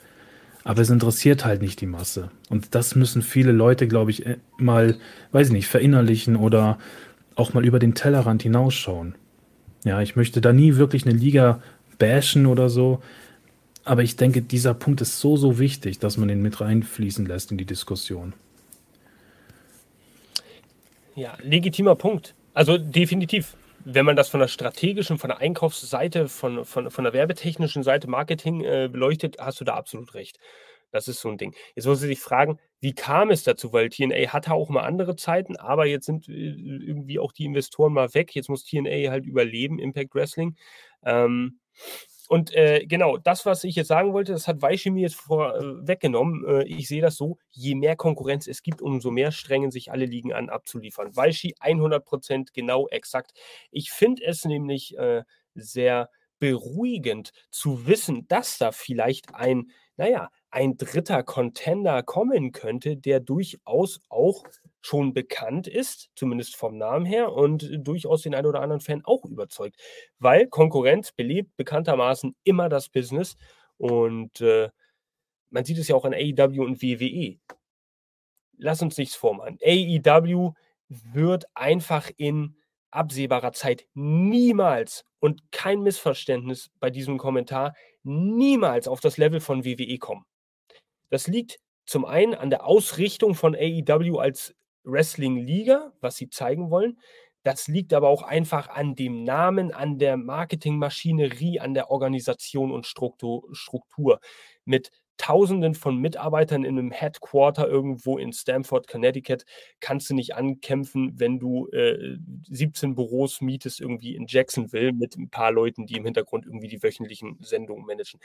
[SPEAKER 3] Aber es interessiert halt nicht die Masse. Und das müssen viele Leute, glaube ich, äh, mal, weiß ich nicht, verinnerlichen oder auch mal über den Tellerrand hinausschauen. Ja, ich möchte da nie wirklich eine Liga bashen oder so. Aber ich denke, dieser Punkt ist so, so wichtig, dass man ihn mit reinfließen lässt in die Diskussion.
[SPEAKER 1] Ja, legitimer Punkt. Also definitiv. Wenn man das von der strategischen, von der Einkaufsseite, von, von, von der werbetechnischen Seite Marketing äh, beleuchtet, hast du da absolut recht. Das ist so ein Ding. Jetzt muss man sich fragen, wie kam es dazu? Weil TNA hatte auch mal andere Zeiten, aber jetzt sind äh, irgendwie auch die Investoren mal weg. Jetzt muss TNA halt überleben, Impact Wrestling. Ähm, und äh, genau, das, was ich jetzt sagen wollte, das hat Weishi mir jetzt vorweggenommen. Äh, äh, ich sehe das so, je mehr Konkurrenz es gibt, umso mehr strengen sich alle Ligen an, abzuliefern. Weishi 100% genau exakt. Ich finde es nämlich äh, sehr beruhigend zu wissen, dass da vielleicht ein, naja, ein dritter Contender kommen könnte, der durchaus auch schon bekannt ist, zumindest vom Namen her, und durchaus den einen oder anderen Fan auch überzeugt. Weil Konkurrenz belebt bekanntermaßen immer das Business und äh, man sieht es ja auch an AEW und WWE. Lass uns nichts vormachen. AEW wird einfach in absehbarer Zeit niemals und kein Missverständnis bei diesem Kommentar niemals auf das Level von WWE kommen. Das liegt zum einen an der Ausrichtung von AEW als Wrestling-Liga, was sie zeigen wollen. Das liegt aber auch einfach an dem Namen, an der Marketingmaschinerie, an der Organisation und Struktur. Struktur. Mit Tausenden von Mitarbeitern in einem Headquarter irgendwo in Stamford, Connecticut, kannst du nicht ankämpfen, wenn du äh, 17 Büros mietest irgendwie in Jacksonville mit ein paar Leuten, die im Hintergrund irgendwie die wöchentlichen Sendungen managen.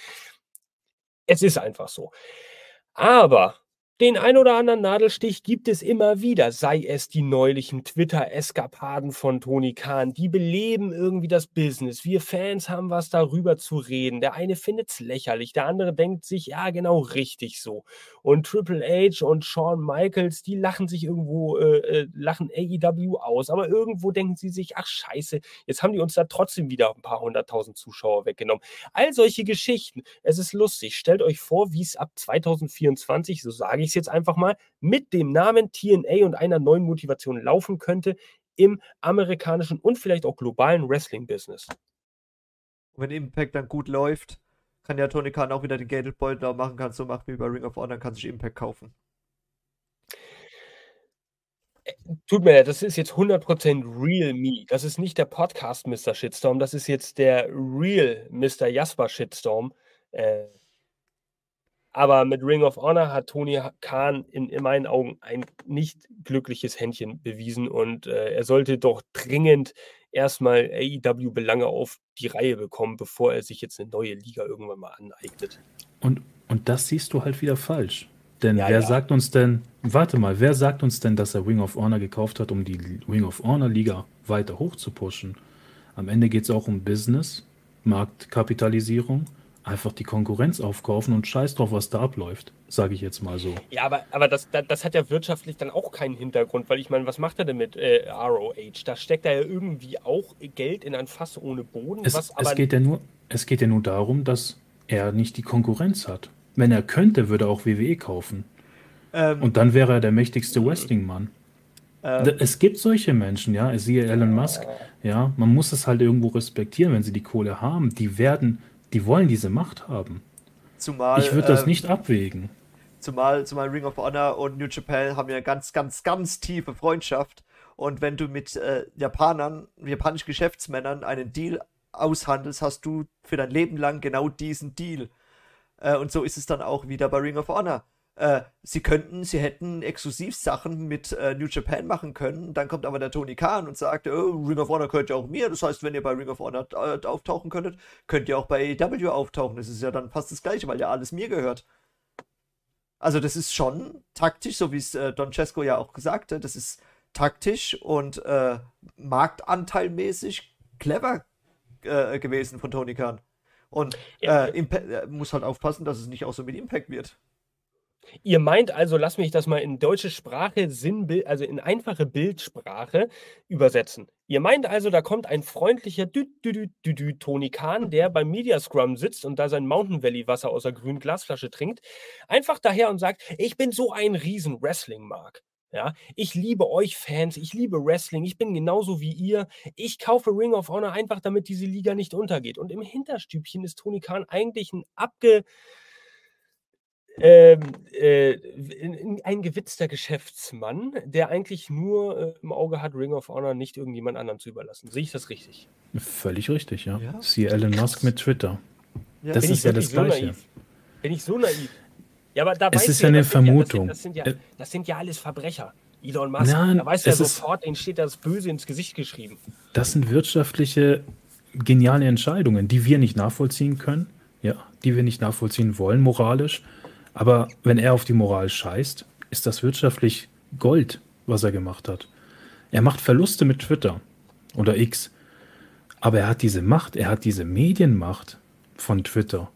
[SPEAKER 1] Es ist einfach so. Aber den ein oder anderen Nadelstich gibt es immer wieder, sei es die neulichen Twitter-Eskapaden von Tony Khan. Die beleben irgendwie das Business. Wir Fans haben was darüber zu reden. Der eine findet es lächerlich, der andere denkt sich, ja, genau richtig so. Und Triple H und Shawn Michaels, die lachen sich irgendwo, äh, äh lachen AEW aus. Aber irgendwo denken sie sich, ach scheiße, jetzt haben die uns da trotzdem wieder ein paar hunderttausend Zuschauer weggenommen. All solche Geschichten. Es ist lustig. Stellt euch vor, wie es ab 2024, so sage ich ich es jetzt einfach mal, mit dem Namen TNA und einer neuen Motivation laufen könnte im amerikanischen und vielleicht auch globalen Wrestling-Business.
[SPEAKER 2] Wenn Impact dann gut läuft, kann ja Tony Khan auch wieder den Geldbeutel machen, kann so machen wie bei Ring of Honor, kann sich Impact kaufen.
[SPEAKER 1] Äh, tut mir leid, das ist jetzt 100% Real Me. Das ist nicht der Podcast Mr. Shitstorm, das ist jetzt der Real Mr. Jasper Shitstorm. Äh, aber mit Ring of Honor hat Tony Khan in, in meinen Augen ein nicht glückliches Händchen bewiesen und äh, er sollte doch dringend erstmal AEW-Belange auf die Reihe bekommen, bevor er sich jetzt eine neue Liga irgendwann mal aneignet.
[SPEAKER 3] Und, und das siehst du halt wieder falsch. Denn ja, wer ja. sagt uns denn, warte mal, wer sagt uns denn, dass er Ring of Honor gekauft hat, um die Ring of Honor Liga weiter hoch zu pushen? Am Ende geht es auch um Business, Marktkapitalisierung einfach die Konkurrenz aufkaufen und scheiß drauf, was da abläuft, sage ich jetzt mal so.
[SPEAKER 1] Ja, aber, aber das, das, das, hat ja wirtschaftlich dann auch keinen Hintergrund, weil ich meine, was macht er denn mit äh, ROH? Da steckt er ja irgendwie auch Geld in ein Fass ohne Boden.
[SPEAKER 3] Es, es, geht ja nur, es geht ja nur darum, dass er nicht die Konkurrenz hat. Wenn er könnte, würde er auch WWE kaufen. Ähm, und dann wäre er der mächtigste Wrestling-Mann. Ähm, es gibt solche Menschen, ja, siehe Elon Musk, ja, man muss es halt irgendwo respektieren, wenn sie die Kohle haben. Die werden die wollen diese Macht haben. Zumal, ich würde das ähm, nicht abwägen.
[SPEAKER 2] Zumal, zumal Ring of Honor und New Japan haben ja eine ganz, ganz, ganz tiefe Freundschaft. Und wenn du mit äh, Japanern, japanischen Geschäftsmännern einen Deal aushandelst, hast du für dein Leben lang genau diesen Deal. Äh, und so ist es dann auch wieder bei Ring of Honor. Äh, sie könnten, sie hätten Exklusivsachen mit äh, New Japan machen können. Dann kommt aber der Tony Khan und sagt, oh, Ring of Honor gehört ja auch mir. Das heißt, wenn ihr bei Ring of Honor äh, auftauchen könntet, könnt ihr auch bei AEW auftauchen. Das ist ja dann fast das Gleiche, weil ja alles mir gehört. Also das ist schon taktisch, so wie es äh, Don Cesco ja auch gesagt hat. Das ist taktisch und äh, marktanteilmäßig clever äh, gewesen von Tony Khan. Und ja. muss halt aufpassen, dass es nicht auch so mit Impact wird.
[SPEAKER 1] Ihr meint also, lass mich das mal in deutsche Sprache, Sinnbild, also in einfache Bildsprache übersetzen. Ihr meint also, da kommt ein freundlicher Dü -dü -dü Tony Khan, der beim Media Scrum sitzt und da sein Mountain Valley Wasser aus der grünen Glasflasche trinkt, einfach daher und sagt, ich bin so ein riesen Wrestling-Mark. Ja, ich liebe euch Fans, ich liebe Wrestling, ich bin genauso wie ihr. Ich kaufe Ring of Honor einfach, damit diese Liga nicht untergeht. Und im Hinterstübchen ist Tony Khan eigentlich ein abge ähm, äh, ein gewitzter Geschäftsmann, der eigentlich nur äh, im Auge hat, Ring of Honor nicht irgendjemand anderem zu überlassen. Sehe ich das richtig?
[SPEAKER 3] Völlig richtig, ja. ja? Siehe Elon Musk mit Twitter. Ja. Das Bin ist ja das so Gleiche.
[SPEAKER 1] Naiv? Bin ich so naiv? Ja, aber
[SPEAKER 3] da es ist ja eine Vermutung.
[SPEAKER 1] Das sind ja, das, sind ja, das sind ja alles Verbrecher. Elon Musk, Nein, da weiß ja sofort, denen steht das Böse ins Gesicht geschrieben.
[SPEAKER 3] Das sind wirtschaftliche, geniale Entscheidungen, die wir nicht nachvollziehen können, ja, die wir nicht nachvollziehen wollen, moralisch. Aber wenn er auf die Moral scheißt, ist das wirtschaftlich Gold, was er gemacht hat. Er macht Verluste mit Twitter oder X. Aber er hat diese Macht, er hat diese Medienmacht von Twitter.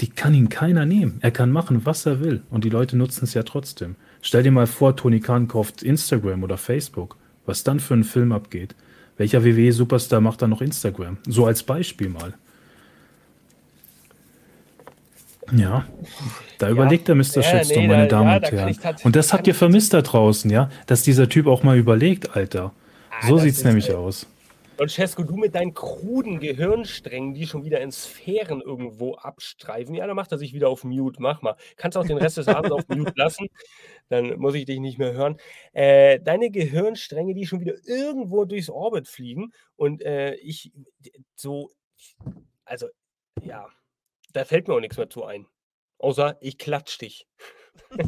[SPEAKER 3] Die kann ihn keiner nehmen. Er kann machen, was er will. Und die Leute nutzen es ja trotzdem. Stell dir mal vor, Tony Khan kauft Instagram oder Facebook. Was dann für ein Film abgeht. Welcher WWE-Superstar macht dann noch Instagram? So als Beispiel mal. Ja, da ja. überlegt der Mr. Ja, Shitstorm, nee, meine da, Damen ja, und Herren. Und das habt ihr vermisst da draußen, ja? Dass dieser Typ auch mal überlegt, Alter. Ah, so sieht es nämlich halt aus.
[SPEAKER 1] Francesco, du mit deinen kruden Gehirnsträngen, die schon wieder in Sphären irgendwo abstreifen. Ja, dann macht er sich wieder auf Mute. Mach mal. Kannst auch den Rest des Abends auf Mute lassen. Dann muss ich dich nicht mehr hören. Äh, deine Gehirnstränge, die schon wieder irgendwo durchs Orbit fliegen. Und äh, ich so, also, ja, da fällt mir auch nichts mehr zu ein. Außer ich klatsch dich. *laughs*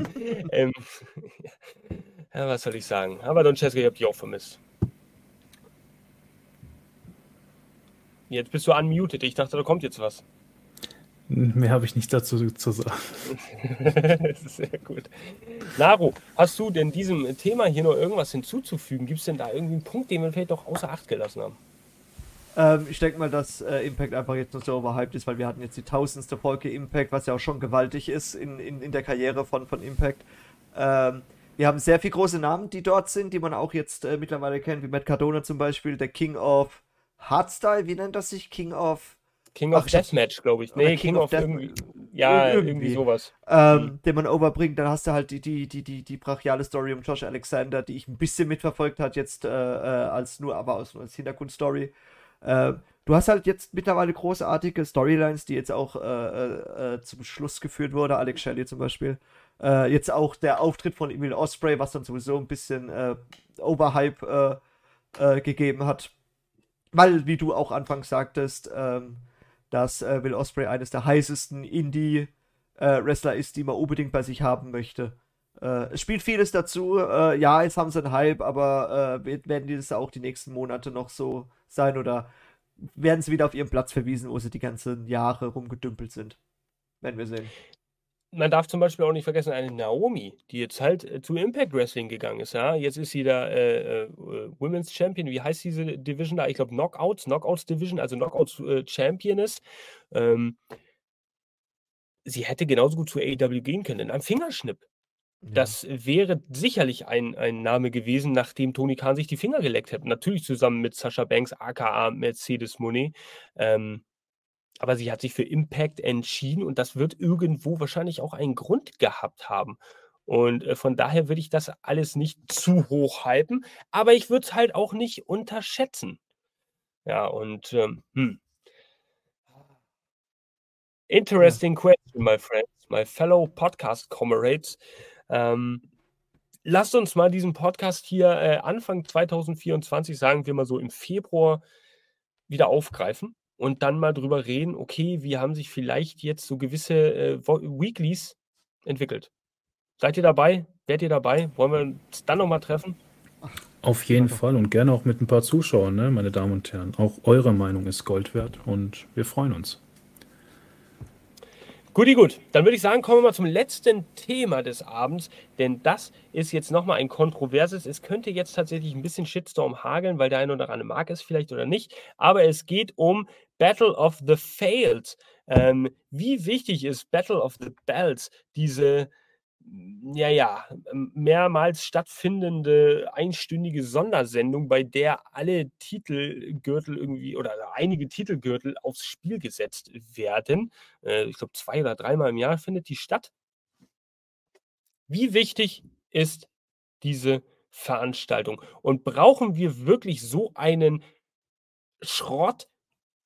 [SPEAKER 1] ähm, *laughs* ja, was soll ich sagen? Aber Don Cesco, ich hab dich auch vermisst. Jetzt bist du unmuted. Ich dachte, da kommt jetzt was.
[SPEAKER 3] Mehr habe ich nicht dazu zu sagen. *laughs*
[SPEAKER 1] Sehr gut. Naro, hast du denn diesem Thema hier noch irgendwas hinzuzufügen? Gibt es denn da irgendwie einen Punkt, den wir vielleicht doch außer Acht gelassen haben?
[SPEAKER 2] Ähm, ich denke mal, dass äh, Impact einfach jetzt noch so overhyped ist, weil wir hatten jetzt die tausendste Folge Impact, was ja auch schon gewaltig ist in, in, in der Karriere von, von Impact. Ähm, wir haben sehr viele große Namen, die dort sind, die man auch jetzt äh, mittlerweile kennt, wie Matt Cardona zum Beispiel, der King of Hardstyle, wie nennt das sich? King of.
[SPEAKER 1] King of Ach, Deathmatch, glaube ich. Nee, King, King, of, of irgendwie. Ja, irgendwie, irgendwie sowas.
[SPEAKER 2] Ähm, mhm. Den man overbringt. Dann hast du halt die, die, die, die, die brachiale Story um Josh Alexander, die ich ein bisschen mitverfolgt hat, jetzt äh, äh, als nur, aber aus, als Hintergrundstory. Äh, du hast halt jetzt mittlerweile großartige Storylines, die jetzt auch äh, äh, äh zum Schluss geführt wurde. Alex Shelley zum Beispiel. jetzt auch der Auftritt von Emil Osprey, was dann sowieso ein bisschen Overhype gegeben hat weil, wie du auch anfangs sagtest, ähm, dass äh, Will Osprey eines der heißesten Indie-Wrestler äh, ist, die man unbedingt bei sich haben möchte. Äh, es spielt vieles dazu. Äh, ja, jetzt haben sie einen Hype, aber äh, werden die das auch die nächsten Monate noch so sein oder werden sie wieder auf ihren Platz verwiesen, wo sie die ganzen Jahre rumgedümpelt sind? Werden wir sehen
[SPEAKER 1] man darf zum Beispiel auch nicht vergessen, eine Naomi, die jetzt halt äh, zu Impact Wrestling gegangen ist. Ja? Jetzt ist sie da äh, äh, Women's Champion. Wie heißt diese Division da? Ich glaube Knockouts, Knockouts Division, also Knockouts äh, Championess. Ähm, sie hätte genauso gut zu AEW gehen können, in einem Fingerschnipp. Das wäre sicherlich ein, ein Name gewesen, nachdem Tony Khan sich die Finger geleckt hätte. Natürlich zusammen mit Sascha Banks, aka Mercedes Monet. Ähm, aber sie hat sich für Impact entschieden und das wird irgendwo wahrscheinlich auch einen Grund gehabt haben. Und äh, von daher würde ich das alles nicht zu hoch hypen, aber ich würde es halt auch nicht unterschätzen. Ja, und ähm, hm. Interesting ja. question, my friends, my fellow podcast comrades. Ähm, lasst uns mal diesen Podcast hier äh, Anfang 2024, sagen wir mal so im Februar, wieder aufgreifen und dann mal drüber reden, okay, wie haben sich vielleicht jetzt so gewisse äh, Weeklies entwickelt. Seid ihr dabei? Werdet ihr dabei? Wollen wir uns dann nochmal treffen?
[SPEAKER 3] Auf jeden Fall und gerne auch mit ein paar Zuschauern, ne, meine Damen und Herren. Auch eure Meinung ist Gold wert und wir freuen uns.
[SPEAKER 1] Guti, gut. Dann würde ich sagen, kommen wir mal zum letzten Thema des Abends, denn das ist jetzt nochmal ein kontroverses. Es könnte jetzt tatsächlich ein bisschen Shitstorm hageln, weil der eine oder andere mag es vielleicht oder nicht, aber es geht um Battle of the Failed. Ähm, wie wichtig ist Battle of the Bells, diese ja, ja, mehrmals stattfindende einstündige Sondersendung, bei der alle Titelgürtel irgendwie oder einige Titelgürtel aufs Spiel gesetzt werden. Äh, ich glaube, zwei oder dreimal im Jahr findet die statt. Wie wichtig ist diese Veranstaltung? Und brauchen wir wirklich so einen Schrott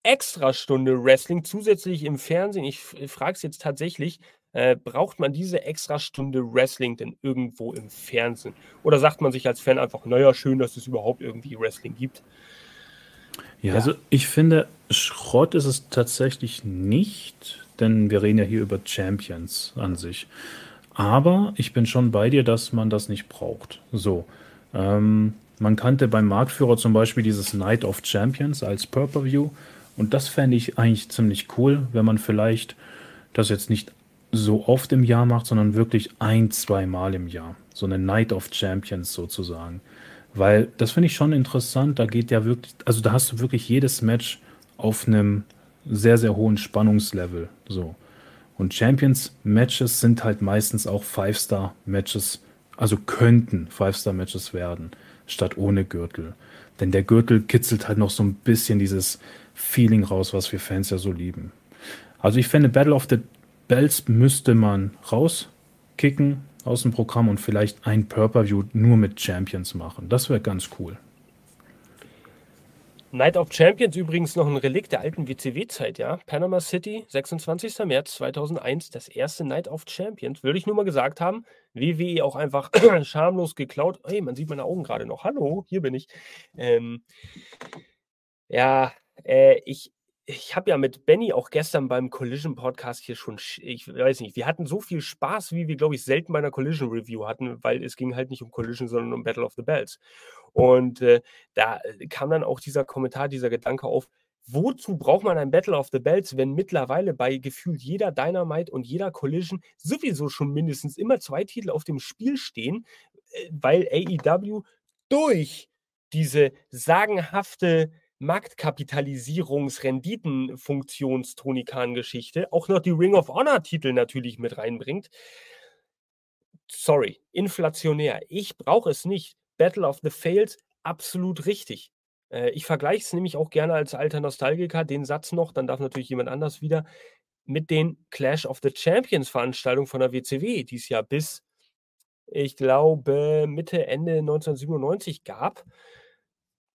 [SPEAKER 1] Extrastunde Wrestling zusätzlich im Fernsehen? Ich frage es jetzt tatsächlich. Äh, braucht man diese Extrastunde Wrestling denn irgendwo im Fernsehen? Oder sagt man sich als Fan einfach, naja, schön, dass es überhaupt irgendwie Wrestling gibt?
[SPEAKER 3] Ja, ja, also ich finde, Schrott ist es tatsächlich nicht, denn wir reden ja hier über Champions an sich. Aber ich bin schon bei dir, dass man das nicht braucht. So. Ähm, man kannte beim Marktführer zum Beispiel dieses Night of Champions als Purple-View. Und das fände ich eigentlich ziemlich cool, wenn man vielleicht das jetzt nicht so oft im Jahr macht, sondern wirklich ein, zwei Mal im Jahr. So eine Night of Champions sozusagen. Weil das finde ich schon interessant. Da geht ja wirklich, also da hast du wirklich jedes Match auf einem sehr, sehr hohen Spannungslevel. So. Und Champions-Matches sind halt meistens auch Five-Star-Matches, also könnten Five-Star-Matches werden, statt ohne Gürtel. Denn der Gürtel kitzelt halt noch so ein bisschen dieses Feeling raus, was wir Fans ja so lieben. Also ich finde Battle of the Bells müsste man rauskicken aus dem Programm und vielleicht ein Purple view nur mit Champions machen. Das wäre ganz cool.
[SPEAKER 1] Night of Champions übrigens noch ein Relikt der alten WCW-Zeit, ja. Panama City, 26. März 2001, das erste Night of Champions. Würde ich nur mal gesagt haben. WWE auch einfach *clears throat* schamlos geklaut. Hey, man sieht meine Augen gerade noch. Hallo, hier bin ich. Ähm, ja, äh, ich, ich habe ja mit Benny auch gestern beim Collision Podcast hier schon, ich weiß nicht, wir hatten so viel Spaß, wie wir, glaube ich, selten bei einer Collision Review hatten, weil es ging halt nicht um Collision, sondern um Battle of the Bells. Und äh, da äh, kam dann auch dieser Kommentar, dieser Gedanke auf, wozu braucht man ein Battle of the Bells, wenn mittlerweile bei gefühlt jeder Dynamite und jeder Collision sowieso schon mindestens immer zwei Titel auf dem Spiel stehen, äh, weil AEW durch diese sagenhafte Marktkapitalisierungs-Renditen-Funktionstonikan-Geschichte auch noch die Ring of Honor-Titel natürlich mit reinbringt. Sorry, inflationär. Ich brauche es nicht. Battle of the Fails, absolut richtig. Äh, ich vergleiche es nämlich auch gerne als alter Nostalgiker, den Satz noch, dann darf natürlich jemand anders wieder, mit den Clash of the Champions Veranstaltungen von der WCW, die es ja bis, ich glaube, Mitte, Ende 1997 gab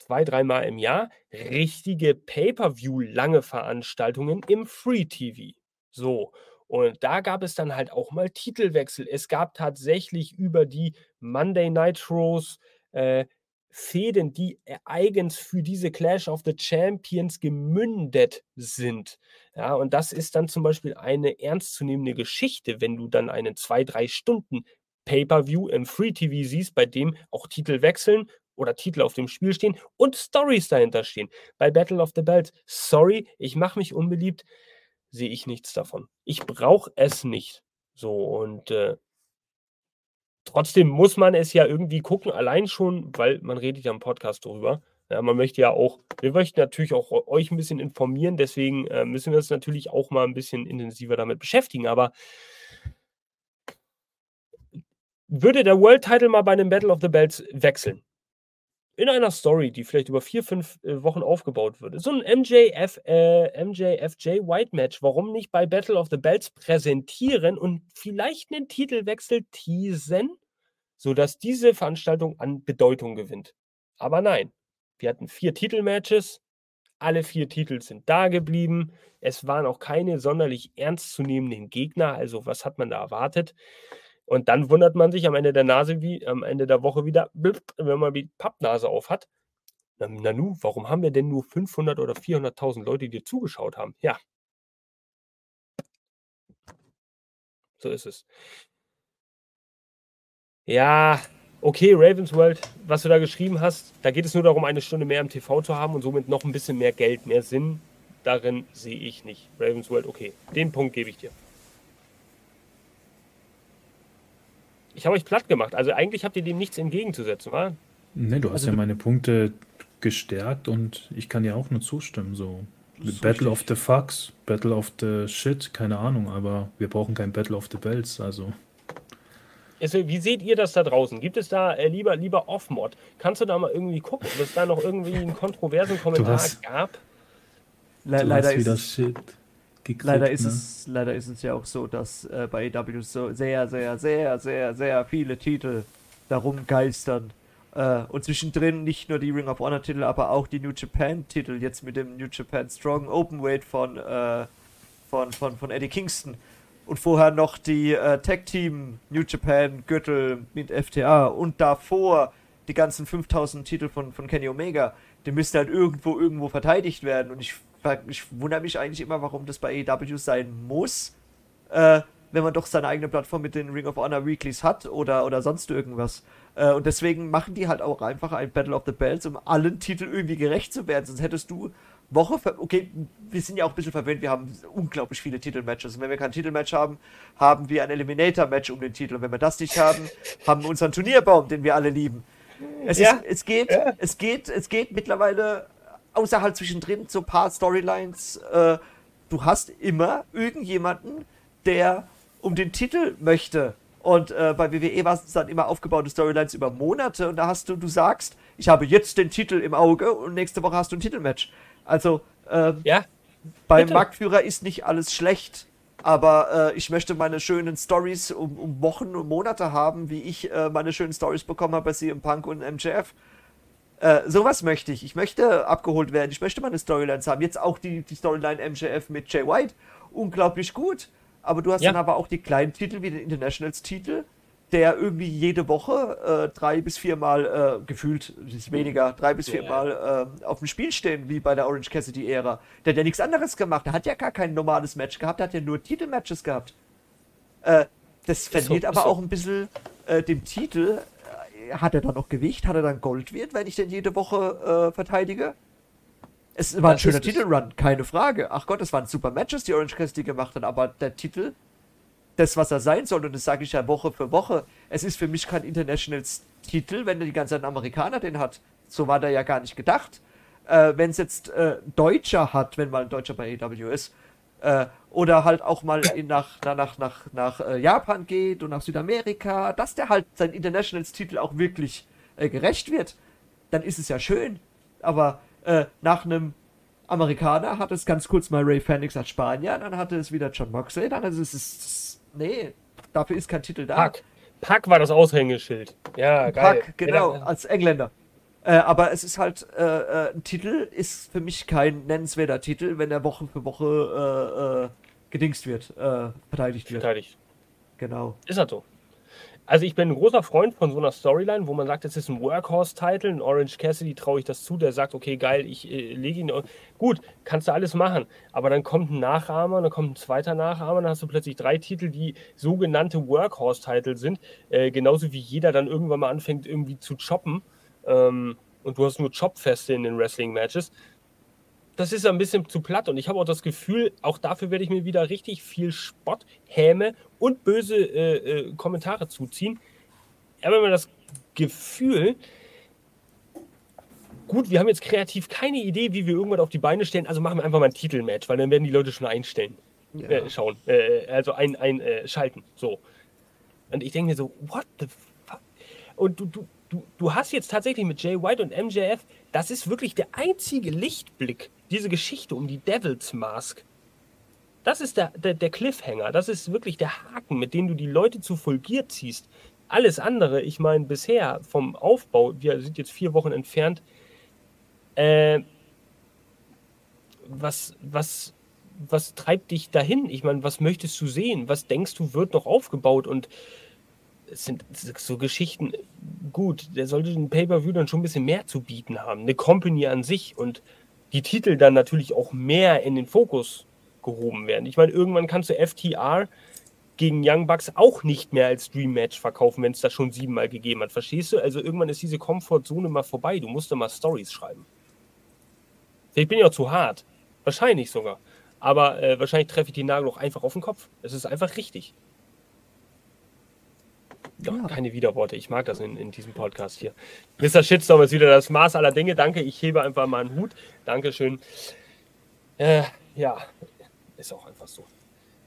[SPEAKER 1] zwei, dreimal im Jahr richtige Pay-per-view lange Veranstaltungen im Free TV. So. Und da gab es dann halt auch mal Titelwechsel. Es gab tatsächlich über die Monday Nitros äh, Fäden, die eigens für diese Clash of the Champions gemündet sind. Ja, und das ist dann zum Beispiel eine ernstzunehmende Geschichte, wenn du dann einen zwei, drei Stunden Pay-per-view im Free TV siehst, bei dem auch Titel wechseln oder Titel auf dem Spiel stehen und Stories dahinter stehen. Bei Battle of the Bells, sorry, ich mache mich unbeliebt, sehe ich nichts davon. Ich brauche es nicht. So und äh, trotzdem muss man es ja irgendwie gucken, allein schon, weil man redet ja im Podcast darüber. Ja, man möchte ja auch, wir möchten natürlich auch euch ein bisschen informieren, deswegen äh, müssen wir uns natürlich auch mal ein bisschen intensiver damit beschäftigen. Aber würde der World Title mal bei einem Battle of the Bells wechseln, in einer Story, die vielleicht über vier, fünf äh, Wochen aufgebaut wird. So ein MJF, äh, MJFJ White Match, warum nicht bei Battle of the Bells präsentieren und vielleicht einen Titelwechsel teasen, sodass diese Veranstaltung an Bedeutung gewinnt. Aber nein, wir hatten vier Titelmatches, alle vier Titel sind da geblieben. Es waren auch keine sonderlich ernstzunehmenden Gegner, also was hat man da erwartet? Und dann wundert man sich am Ende der Nase wie am Ende der Woche wieder, wenn man die Pappnase auf hat. Nanu, warum haben wir denn nur 500 oder 400.000 Leute, die dir zugeschaut haben? Ja. So ist es. Ja, okay, Ravensworld, was du da geschrieben hast, da geht es nur darum, eine Stunde mehr im TV zu haben und somit noch ein bisschen mehr Geld, mehr Sinn. Darin sehe ich nicht. Ravensworld, okay, den Punkt gebe ich dir. Ich habe euch platt gemacht. Also eigentlich habt ihr dem nichts entgegenzusetzen, wa?
[SPEAKER 3] Ne, du hast also, ja meine Punkte gestärkt und ich kann dir auch nur zustimmen. So. Battle richtig. of the Fucks, Battle of the Shit, keine Ahnung, aber wir brauchen kein Battle of the Bells, also.
[SPEAKER 1] also wie seht ihr das da draußen? Gibt es da äh, lieber, lieber Off-Mod? Kannst du da mal irgendwie gucken, ob es da noch irgendwie einen kontroversen Kommentar hast,
[SPEAKER 3] gab? Le leider ist wieder Shit
[SPEAKER 2] gekriegt. Leider ist, ne? es, leider ist es ja auch so, dass äh, bei AW so sehr, sehr, sehr, sehr, sehr viele Titel darum geistern. Äh, und zwischendrin nicht nur die Ring of Honor Titel, aber auch die New Japan Titel, jetzt mit dem New Japan Strong Openweight von, äh, von, von, von Eddie Kingston. Und vorher noch die äh, Tag Team New Japan Gürtel mit FTA und davor die ganzen 5000 Titel von, von Kenny Omega. Die müssten halt irgendwo, irgendwo verteidigt werden. Und ich ich wundere mich eigentlich immer, warum das bei AEW sein muss, äh, wenn man doch seine eigene Plattform mit den Ring of Honor Weeklies hat oder, oder sonst irgendwas. Äh, und deswegen machen die halt auch einfach ein Battle of the Bells, um allen Titeln irgendwie gerecht zu werden. Sonst hättest du Woche okay, wir sind ja auch ein bisschen verwöhnt, wir haben unglaublich viele Titelmatches. Und wenn wir kein Titelmatch haben, haben wir ein Eliminator-Match um den Titel. Und wenn wir das nicht haben, haben wir unseren Turnierbaum, den wir alle lieben. Es, ja. ist, es, geht, ja. es, geht, es geht mittlerweile außer halt zwischendrin so ein paar Storylines, äh, du hast immer irgendjemanden, der um den Titel möchte. Und äh, bei WWE war es dann immer aufgebaute Storylines über Monate und da hast du, du sagst, ich habe jetzt den Titel im Auge und nächste Woche hast du ein Titelmatch. Also, ähm, ja, beim Marktführer ist nicht alles schlecht, aber äh, ich möchte meine schönen Stories um, um, Wochen und Monate haben, wie ich äh, meine schönen Stories bekommen habe bei CM Punk und MJF. Äh, sowas möchte ich. Ich möchte abgeholt werden. Ich möchte meine Storylines haben. Jetzt auch die, die Storyline MJF mit Jay White. Unglaublich gut. Aber du hast ja. dann aber auch die kleinen Titel wie den Internationals-Titel, der irgendwie jede Woche äh, drei bis viermal äh, gefühlt, ist weniger, drei bis viermal äh, auf dem Spiel stehen, wie bei der Orange Cassidy-Ära. Der hat ja nichts anderes gemacht. Der hat ja gar kein normales Match gehabt, der hat ja nur Titelmatches gehabt. Äh, das verliert so, aber so. auch ein bisschen äh, dem Titel. Äh, hat er dann noch Gewicht? Hat er dann Gold wert, wenn ich den jede Woche verteidige? Es war ein schöner Titelrun, keine Frage. Ach Gott, es waren super Matches, die Orange Cassidy gemacht hat, aber der Titel das, was er sein soll, und das sage ich ja Woche für Woche, es ist für mich kein Internationals-Titel, wenn der die ganzen Amerikaner den hat. So war der ja gar nicht gedacht. Äh, wenn es jetzt äh, Deutscher hat, wenn mal ein Deutscher bei AW ist, äh, oder halt auch mal in, nach, nach, nach, nach äh, Japan geht und nach Südamerika, dass der halt sein Internationals-Titel auch wirklich äh, gerecht wird, dann ist es ja schön. Aber äh, nach einem Amerikaner hat es ganz kurz mal Ray Phoenix als Spanier, dann hatte es wieder John Moxley, dann ist es Nee, dafür ist kein Titel da.
[SPEAKER 1] Pack. Pack war das Aushängeschild. Ja, geil. Pack,
[SPEAKER 2] genau, als Engländer. Äh, aber es ist halt, äh, äh, ein Titel ist für mich kein nennenswerter Titel, wenn er Woche für Woche äh, äh, gedingst wird, äh, verteidigt wird.
[SPEAKER 1] Verteidigt.
[SPEAKER 2] Genau.
[SPEAKER 1] Ist halt so. Also ich bin ein großer Freund von so einer Storyline, wo man sagt, es ist ein Workhorse-Title, ein Orange Cassidy traue ich das zu, der sagt, okay, geil, ich äh, lege ihn. Gut, kannst du alles machen. Aber dann kommt ein Nachahmer, dann kommt ein zweiter Nachahmer, dann hast du plötzlich drei Titel, die sogenannte Workhorse-Title sind. Äh, genauso wie jeder dann irgendwann mal anfängt, irgendwie zu choppen. Ähm, und du hast nur Chopfeste in den Wrestling-Matches das ist ein bisschen zu platt und ich habe auch das Gefühl, auch dafür werde ich mir wieder richtig viel Spott, Häme und böse äh, äh, Kommentare zuziehen. Ich habe immer das Gefühl, gut, wir haben jetzt kreativ keine Idee, wie wir irgendwann auf die Beine stellen, also machen wir einfach mal ein Titelmatch, weil dann werden die Leute schon einstellen. Ja. Äh, schauen, äh, also ein, ein äh, schalten, so. Und ich denke mir so, what the fuck? Und du, du, du, du hast jetzt tatsächlich mit Jay White und MJF, das ist wirklich der einzige Lichtblick diese Geschichte um die Devil's Mask, das ist der, der, der, Cliffhanger, das ist wirklich der Haken, mit dem du die Leute zu Fulgier ziehst. Alles andere, ich meine, bisher vom Aufbau, wir sind jetzt vier Wochen entfernt, äh, was, was, was treibt dich dahin? Ich meine, was möchtest du sehen? Was denkst du, wird noch aufgebaut? Und es sind so Geschichten, gut, der sollte den Pay-Per-View dann schon ein bisschen mehr zu bieten haben. Eine Company an sich und die Titel dann natürlich auch mehr in den Fokus gehoben werden. Ich meine, irgendwann kannst du FTR gegen Young Bucks auch nicht mehr als Dream Match verkaufen, wenn es das schon siebenmal gegeben hat. Verstehst du? Also irgendwann ist diese Komfortzone mal vorbei. Du musst da mal Stories schreiben. Ich bin ja auch zu hart. Wahrscheinlich sogar. Aber äh, wahrscheinlich treffe ich die Nagel auch einfach auf den Kopf. Es ist einfach richtig. Ja, ja. keine Widerworte. Ich mag das in, in diesem Podcast hier. Mr. Shitstorm ist wieder das Maß aller Dinge. Danke, ich hebe einfach mal einen Hut. Dankeschön. Äh, ja, ist auch einfach so.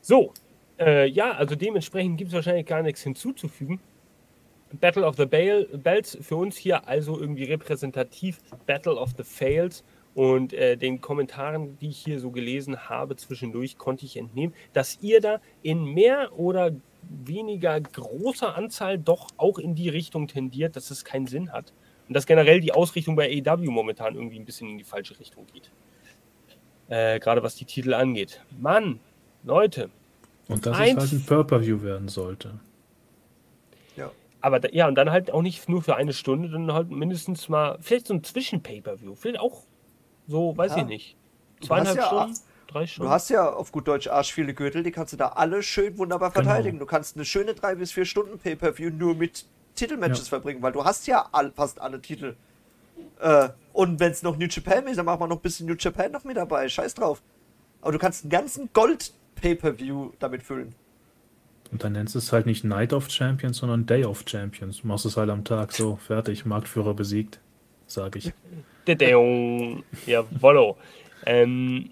[SPEAKER 1] So, äh, ja, also dementsprechend gibt es wahrscheinlich gar nichts hinzuzufügen. Battle of the Bells für uns hier also irgendwie repräsentativ. Battle of the Fails. Und äh, den Kommentaren, die ich hier so gelesen habe zwischendurch, konnte ich entnehmen, dass ihr da in mehr oder weniger großer Anzahl doch auch in die Richtung tendiert, dass es keinen Sinn hat. Und dass generell die Ausrichtung bei AEW momentan irgendwie ein bisschen in die falsche Richtung geht. Äh, Gerade was die Titel angeht. Mann, Leute.
[SPEAKER 3] Und dass es halt ein Pay-Per-View werden sollte.
[SPEAKER 1] Ja. Aber ja, und dann halt auch nicht nur für eine Stunde, dann halt mindestens mal, vielleicht so ein Zwischen-Pay-Per-View. Vielleicht auch so, weiß ja. ich nicht. Zweieinhalb ja Stunden
[SPEAKER 2] drei Stunden. Du hast ja auf gut Deutsch arsch viele Gürtel, die kannst du da alle schön wunderbar genau. verteidigen. Genau. Du kannst eine schöne drei bis vier Stunden Pay-Per-View nur mit Titelmatches ja. verbringen, weil du hast ja all, fast alle Titel. Äh, und wenn es noch New Japan ist, dann machen wir noch ein bisschen New Japan noch mit dabei. Scheiß drauf. Aber du kannst einen ganzen Gold-Pay-Per-View damit füllen.
[SPEAKER 3] Und dann nennst du es halt nicht Night of Champions, sondern Day of Champions. Du machst es halt am Tag so, *laughs* fertig, Marktführer besiegt, sage ich.
[SPEAKER 1] Jawollo. ähm,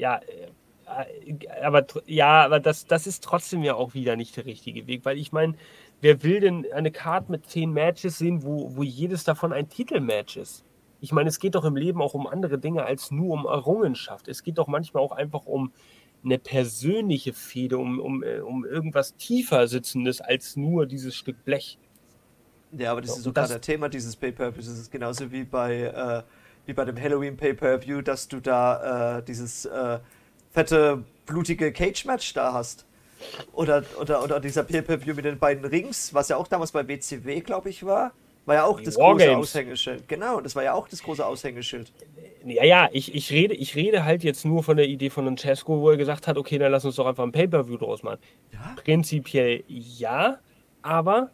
[SPEAKER 1] ja, äh, aber ja, aber das, das ist trotzdem ja auch wieder nicht der richtige Weg, weil ich meine, wer will denn eine Karte mit zehn Matches sehen, wo, wo jedes davon ein Titelmatch ist? Ich meine, es geht doch im Leben auch um andere Dinge als nur um Errungenschaft. Es geht doch manchmal auch einfach um eine persönliche Fehde, um, um, äh, um irgendwas tiefer sitzendes als nur dieses Stück Blech.
[SPEAKER 2] Ja, aber das ist sogar das Thema dieses Pay-Per-Views. Das ist genauso wie bei, äh, wie bei dem Halloween Pay-Per-View, dass du da äh, dieses äh, fette, blutige Cage-Match da hast. Oder, oder, oder dieser Pay-Per-View mit den beiden Rings, was ja auch damals bei WCW, glaube ich, war. War ja auch das Wargames. große Aushängeschild. Genau, das war ja auch das große Aushängeschild.
[SPEAKER 1] Ja, ja, ich, ich, rede, ich rede halt jetzt nur von der Idee von Francesco, wo er gesagt hat, okay, dann lass uns doch einfach ein Pay-Per-View draus machen. Ja? Prinzipiell ja, aber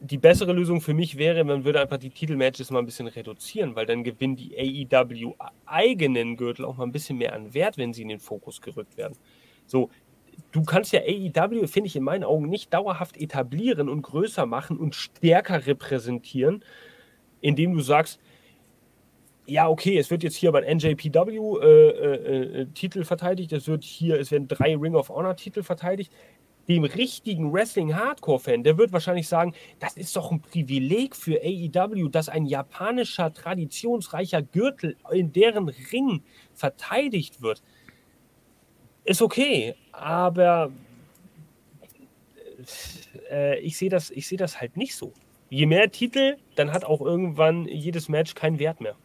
[SPEAKER 1] die bessere Lösung für mich wäre, man würde einfach die Titelmatches mal ein bisschen reduzieren, weil dann gewinnen die AEW eigenen Gürtel auch mal ein bisschen mehr an Wert, wenn sie in den Fokus gerückt werden. So, du kannst ja AEW, finde ich in meinen Augen, nicht dauerhaft etablieren und größer machen und stärker repräsentieren, indem du sagst, ja, okay, es wird jetzt hier beim NJPW äh, äh, äh, Titel verteidigt, es wird hier, es werden drei Ring of Honor Titel verteidigt. Dem richtigen Wrestling-Hardcore-Fan, der wird wahrscheinlich sagen, das ist doch ein Privileg für AEW, dass ein japanischer, traditionsreicher Gürtel in deren Ring verteidigt wird. Ist okay, aber äh, ich sehe das, seh das halt nicht so. Je mehr Titel, dann hat auch irgendwann jedes Match keinen Wert mehr.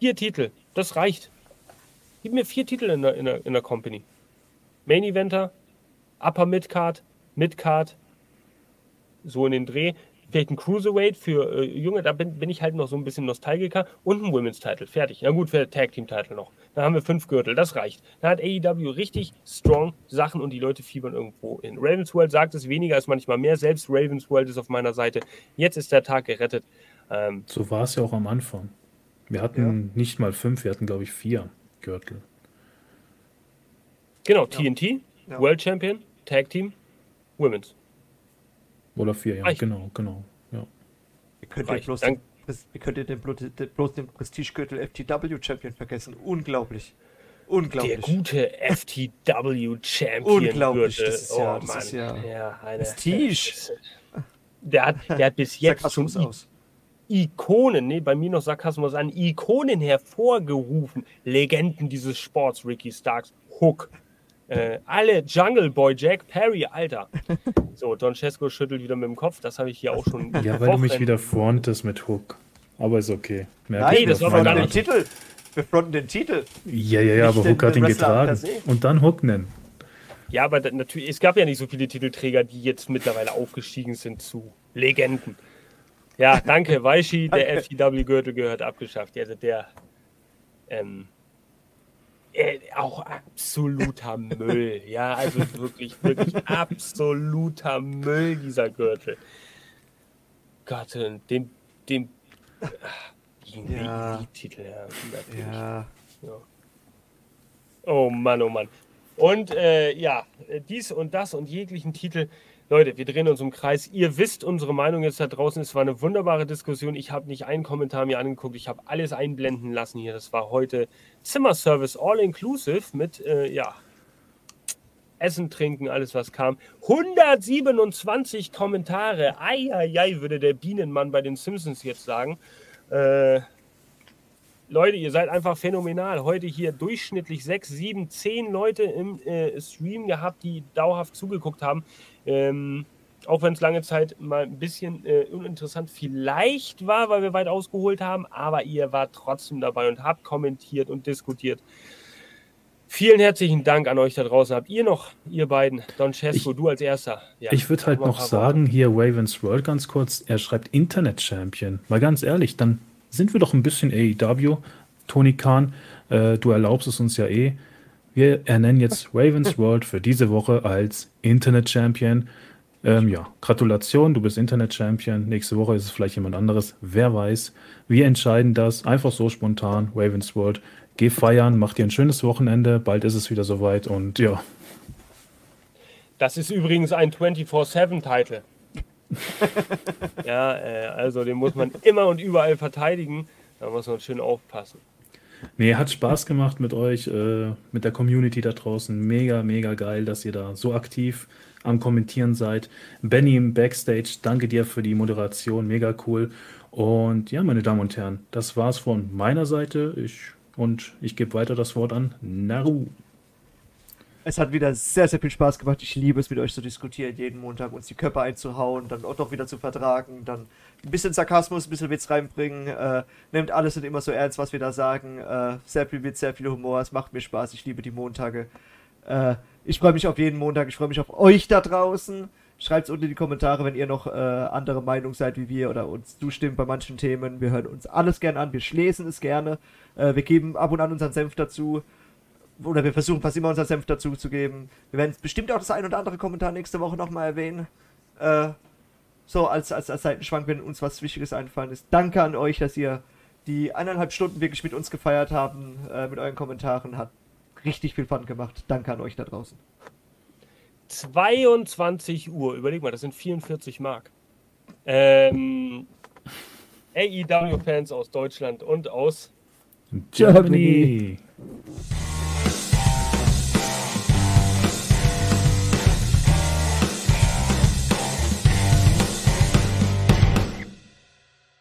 [SPEAKER 1] Vier Titel, das reicht. Gib mir vier Titel in der, in der, in der Company. Main Eventer, Upper Midcard, Midcard, so in den Dreh. Vielleicht ein Cruiserweight für äh, Junge, da bin, bin ich halt noch so ein bisschen Nostalgiker und ein Women's Title. Fertig. Ja gut, für Tag Team Title noch. Dann haben wir fünf Gürtel, das reicht. Da hat AEW richtig strong Sachen und die Leute fiebern irgendwo in. Ravensworld sagt es, weniger ist manchmal mehr. Selbst Ravensworld ist auf meiner Seite. Jetzt ist der Tag gerettet.
[SPEAKER 3] Ähm, so war es ja auch am Anfang. Wir hatten ja. nicht mal fünf, wir hatten, glaube ich, vier Gürtel.
[SPEAKER 1] Genau, ja. TNT, ja. World Champion, Tag Team, Women's.
[SPEAKER 3] Oder vier, ja, Reicht. genau, genau. Ja.
[SPEAKER 2] Ihr könnt, ihr bloß den, ihr könnt ihr den, bloß den Prestigegürtel FTW Champion vergessen. Unglaublich. Unglaublich.
[SPEAKER 1] Der gute FTW Champion.
[SPEAKER 2] Unglaublich. Das ist ja, oh, das ist ja,
[SPEAKER 1] ja eine, Prestige. Der hat, der hat bis *laughs* jetzt schon aus. Ikonen, nee, bei mir noch Sarkasmus an, Ikonen hervorgerufen. Legenden dieses Sports, Ricky Starks, Hook, äh, alle Jungle Boy, Jack Perry, Alter. *laughs* So, Don Cesco schüttelt wieder mit dem Kopf, das habe ich hier auch schon.
[SPEAKER 3] Ja, weil du mich wieder frontest mit Hook. Aber ist okay.
[SPEAKER 2] Merk Nein, das war gar nicht. Titel. Wir fronten den Titel.
[SPEAKER 3] Ja, ja, ja, aber Hook hat ihn getragen. Und dann Hook nennen.
[SPEAKER 1] Ja, aber natürlich, es gab ja nicht so viele Titelträger, die jetzt mittlerweile aufgestiegen sind zu Legenden. Ja, danke, Weishi, der FTW-Gürtel gehört abgeschafft. Also der ähm, äh, auch absoluter Müll. Ja, also wirklich, wirklich absoluter Müll, dieser Gürtel. Gott, den, den,
[SPEAKER 2] den ja. Titel, ja, ja.
[SPEAKER 1] ja. Oh Mann, oh Mann. Und äh, ja, dies und das und jeglichen Titel Leute, wir drehen uns im Kreis. Ihr wisst unsere Meinung jetzt da draußen. Es war eine wunderbare Diskussion. Ich habe nicht einen Kommentar mir angeguckt. Ich habe alles einblenden lassen hier. Das war heute Zimmerservice All Inclusive mit, äh, ja, Essen, Trinken, alles was kam. 127 Kommentare. Eieiei, würde der Bienenmann bei den Simpsons jetzt sagen. Äh, Leute, ihr seid einfach phänomenal. Heute hier durchschnittlich 6, 7, 10 Leute im äh, Stream gehabt, die dauerhaft zugeguckt haben. Ähm, auch wenn es lange Zeit mal ein bisschen äh, uninteressant vielleicht war, weil wir weit ausgeholt haben, aber ihr wart trotzdem dabei und habt kommentiert und diskutiert. Vielen herzlichen Dank an euch da draußen. Habt ihr noch, ihr beiden, Don Cesco, du als erster.
[SPEAKER 3] Ja, ich würde halt noch sagen, hier Ravens World ganz kurz, er schreibt Internet Champion. Mal ganz ehrlich, dann sind wir doch ein bisschen AEW. Tony Khan, äh, du erlaubst es uns ja eh. Wir ernennen jetzt Ravens World für diese Woche als Internet Champion. Ähm, ja, Gratulation, du bist Internet Champion. Nächste Woche ist es vielleicht jemand anderes. Wer weiß. Wir entscheiden das einfach so spontan. Ravens World. Geh feiern, mach dir ein schönes Wochenende. Bald ist es wieder soweit und ja.
[SPEAKER 1] Das ist übrigens ein 24-7-Titel. *laughs* ja, äh, also den muss man immer und überall verteidigen. Da muss man schön aufpassen.
[SPEAKER 3] Nee, hat Spaß gemacht mit euch, äh, mit der Community da draußen. Mega, mega geil, dass ihr da so aktiv am Kommentieren seid. Benny im Backstage, danke dir für die Moderation, mega cool. Und ja, meine Damen und Herren, das war's von meiner Seite. Ich, und ich gebe weiter das Wort an Naru.
[SPEAKER 2] Es hat wieder sehr, sehr viel Spaß gemacht. Ich liebe es, mit euch zu diskutieren, jeden Montag uns die Köpfe einzuhauen, dann auch doch wieder zu vertragen, dann ein bisschen Sarkasmus, ein bisschen Witz reinbringen. Äh, nehmt alles nicht immer so ernst, was wir da sagen. Äh, sehr viel Witz, sehr viel Humor. Es macht mir Spaß. Ich liebe die Montage. Äh, ich freue mich auf jeden Montag. Ich freue mich auf euch da draußen. Schreibt es unten in die Kommentare, wenn ihr noch äh, andere Meinung seid wie wir oder uns zustimmt bei manchen Themen. Wir hören uns alles gerne an. Wir lesen es gerne. Äh, wir geben ab und an unseren Senf dazu oder wir versuchen fast immer unseren Senf dazu zu geben. Wir werden bestimmt auch das ein oder andere Kommentar nächste Woche nochmal erwähnen. Äh, so, als, als, als Seitenschwank, wenn uns was Wichtiges einfallen ist. Danke an euch, dass ihr die eineinhalb Stunden wirklich mit uns gefeiert haben, äh, mit euren Kommentaren. Hat richtig viel Fun gemacht. Danke an euch da draußen.
[SPEAKER 1] 22 Uhr, überleg mal, das sind 44 Mark. Ähm, AEW-Fans aus Deutschland und aus
[SPEAKER 3] Germany.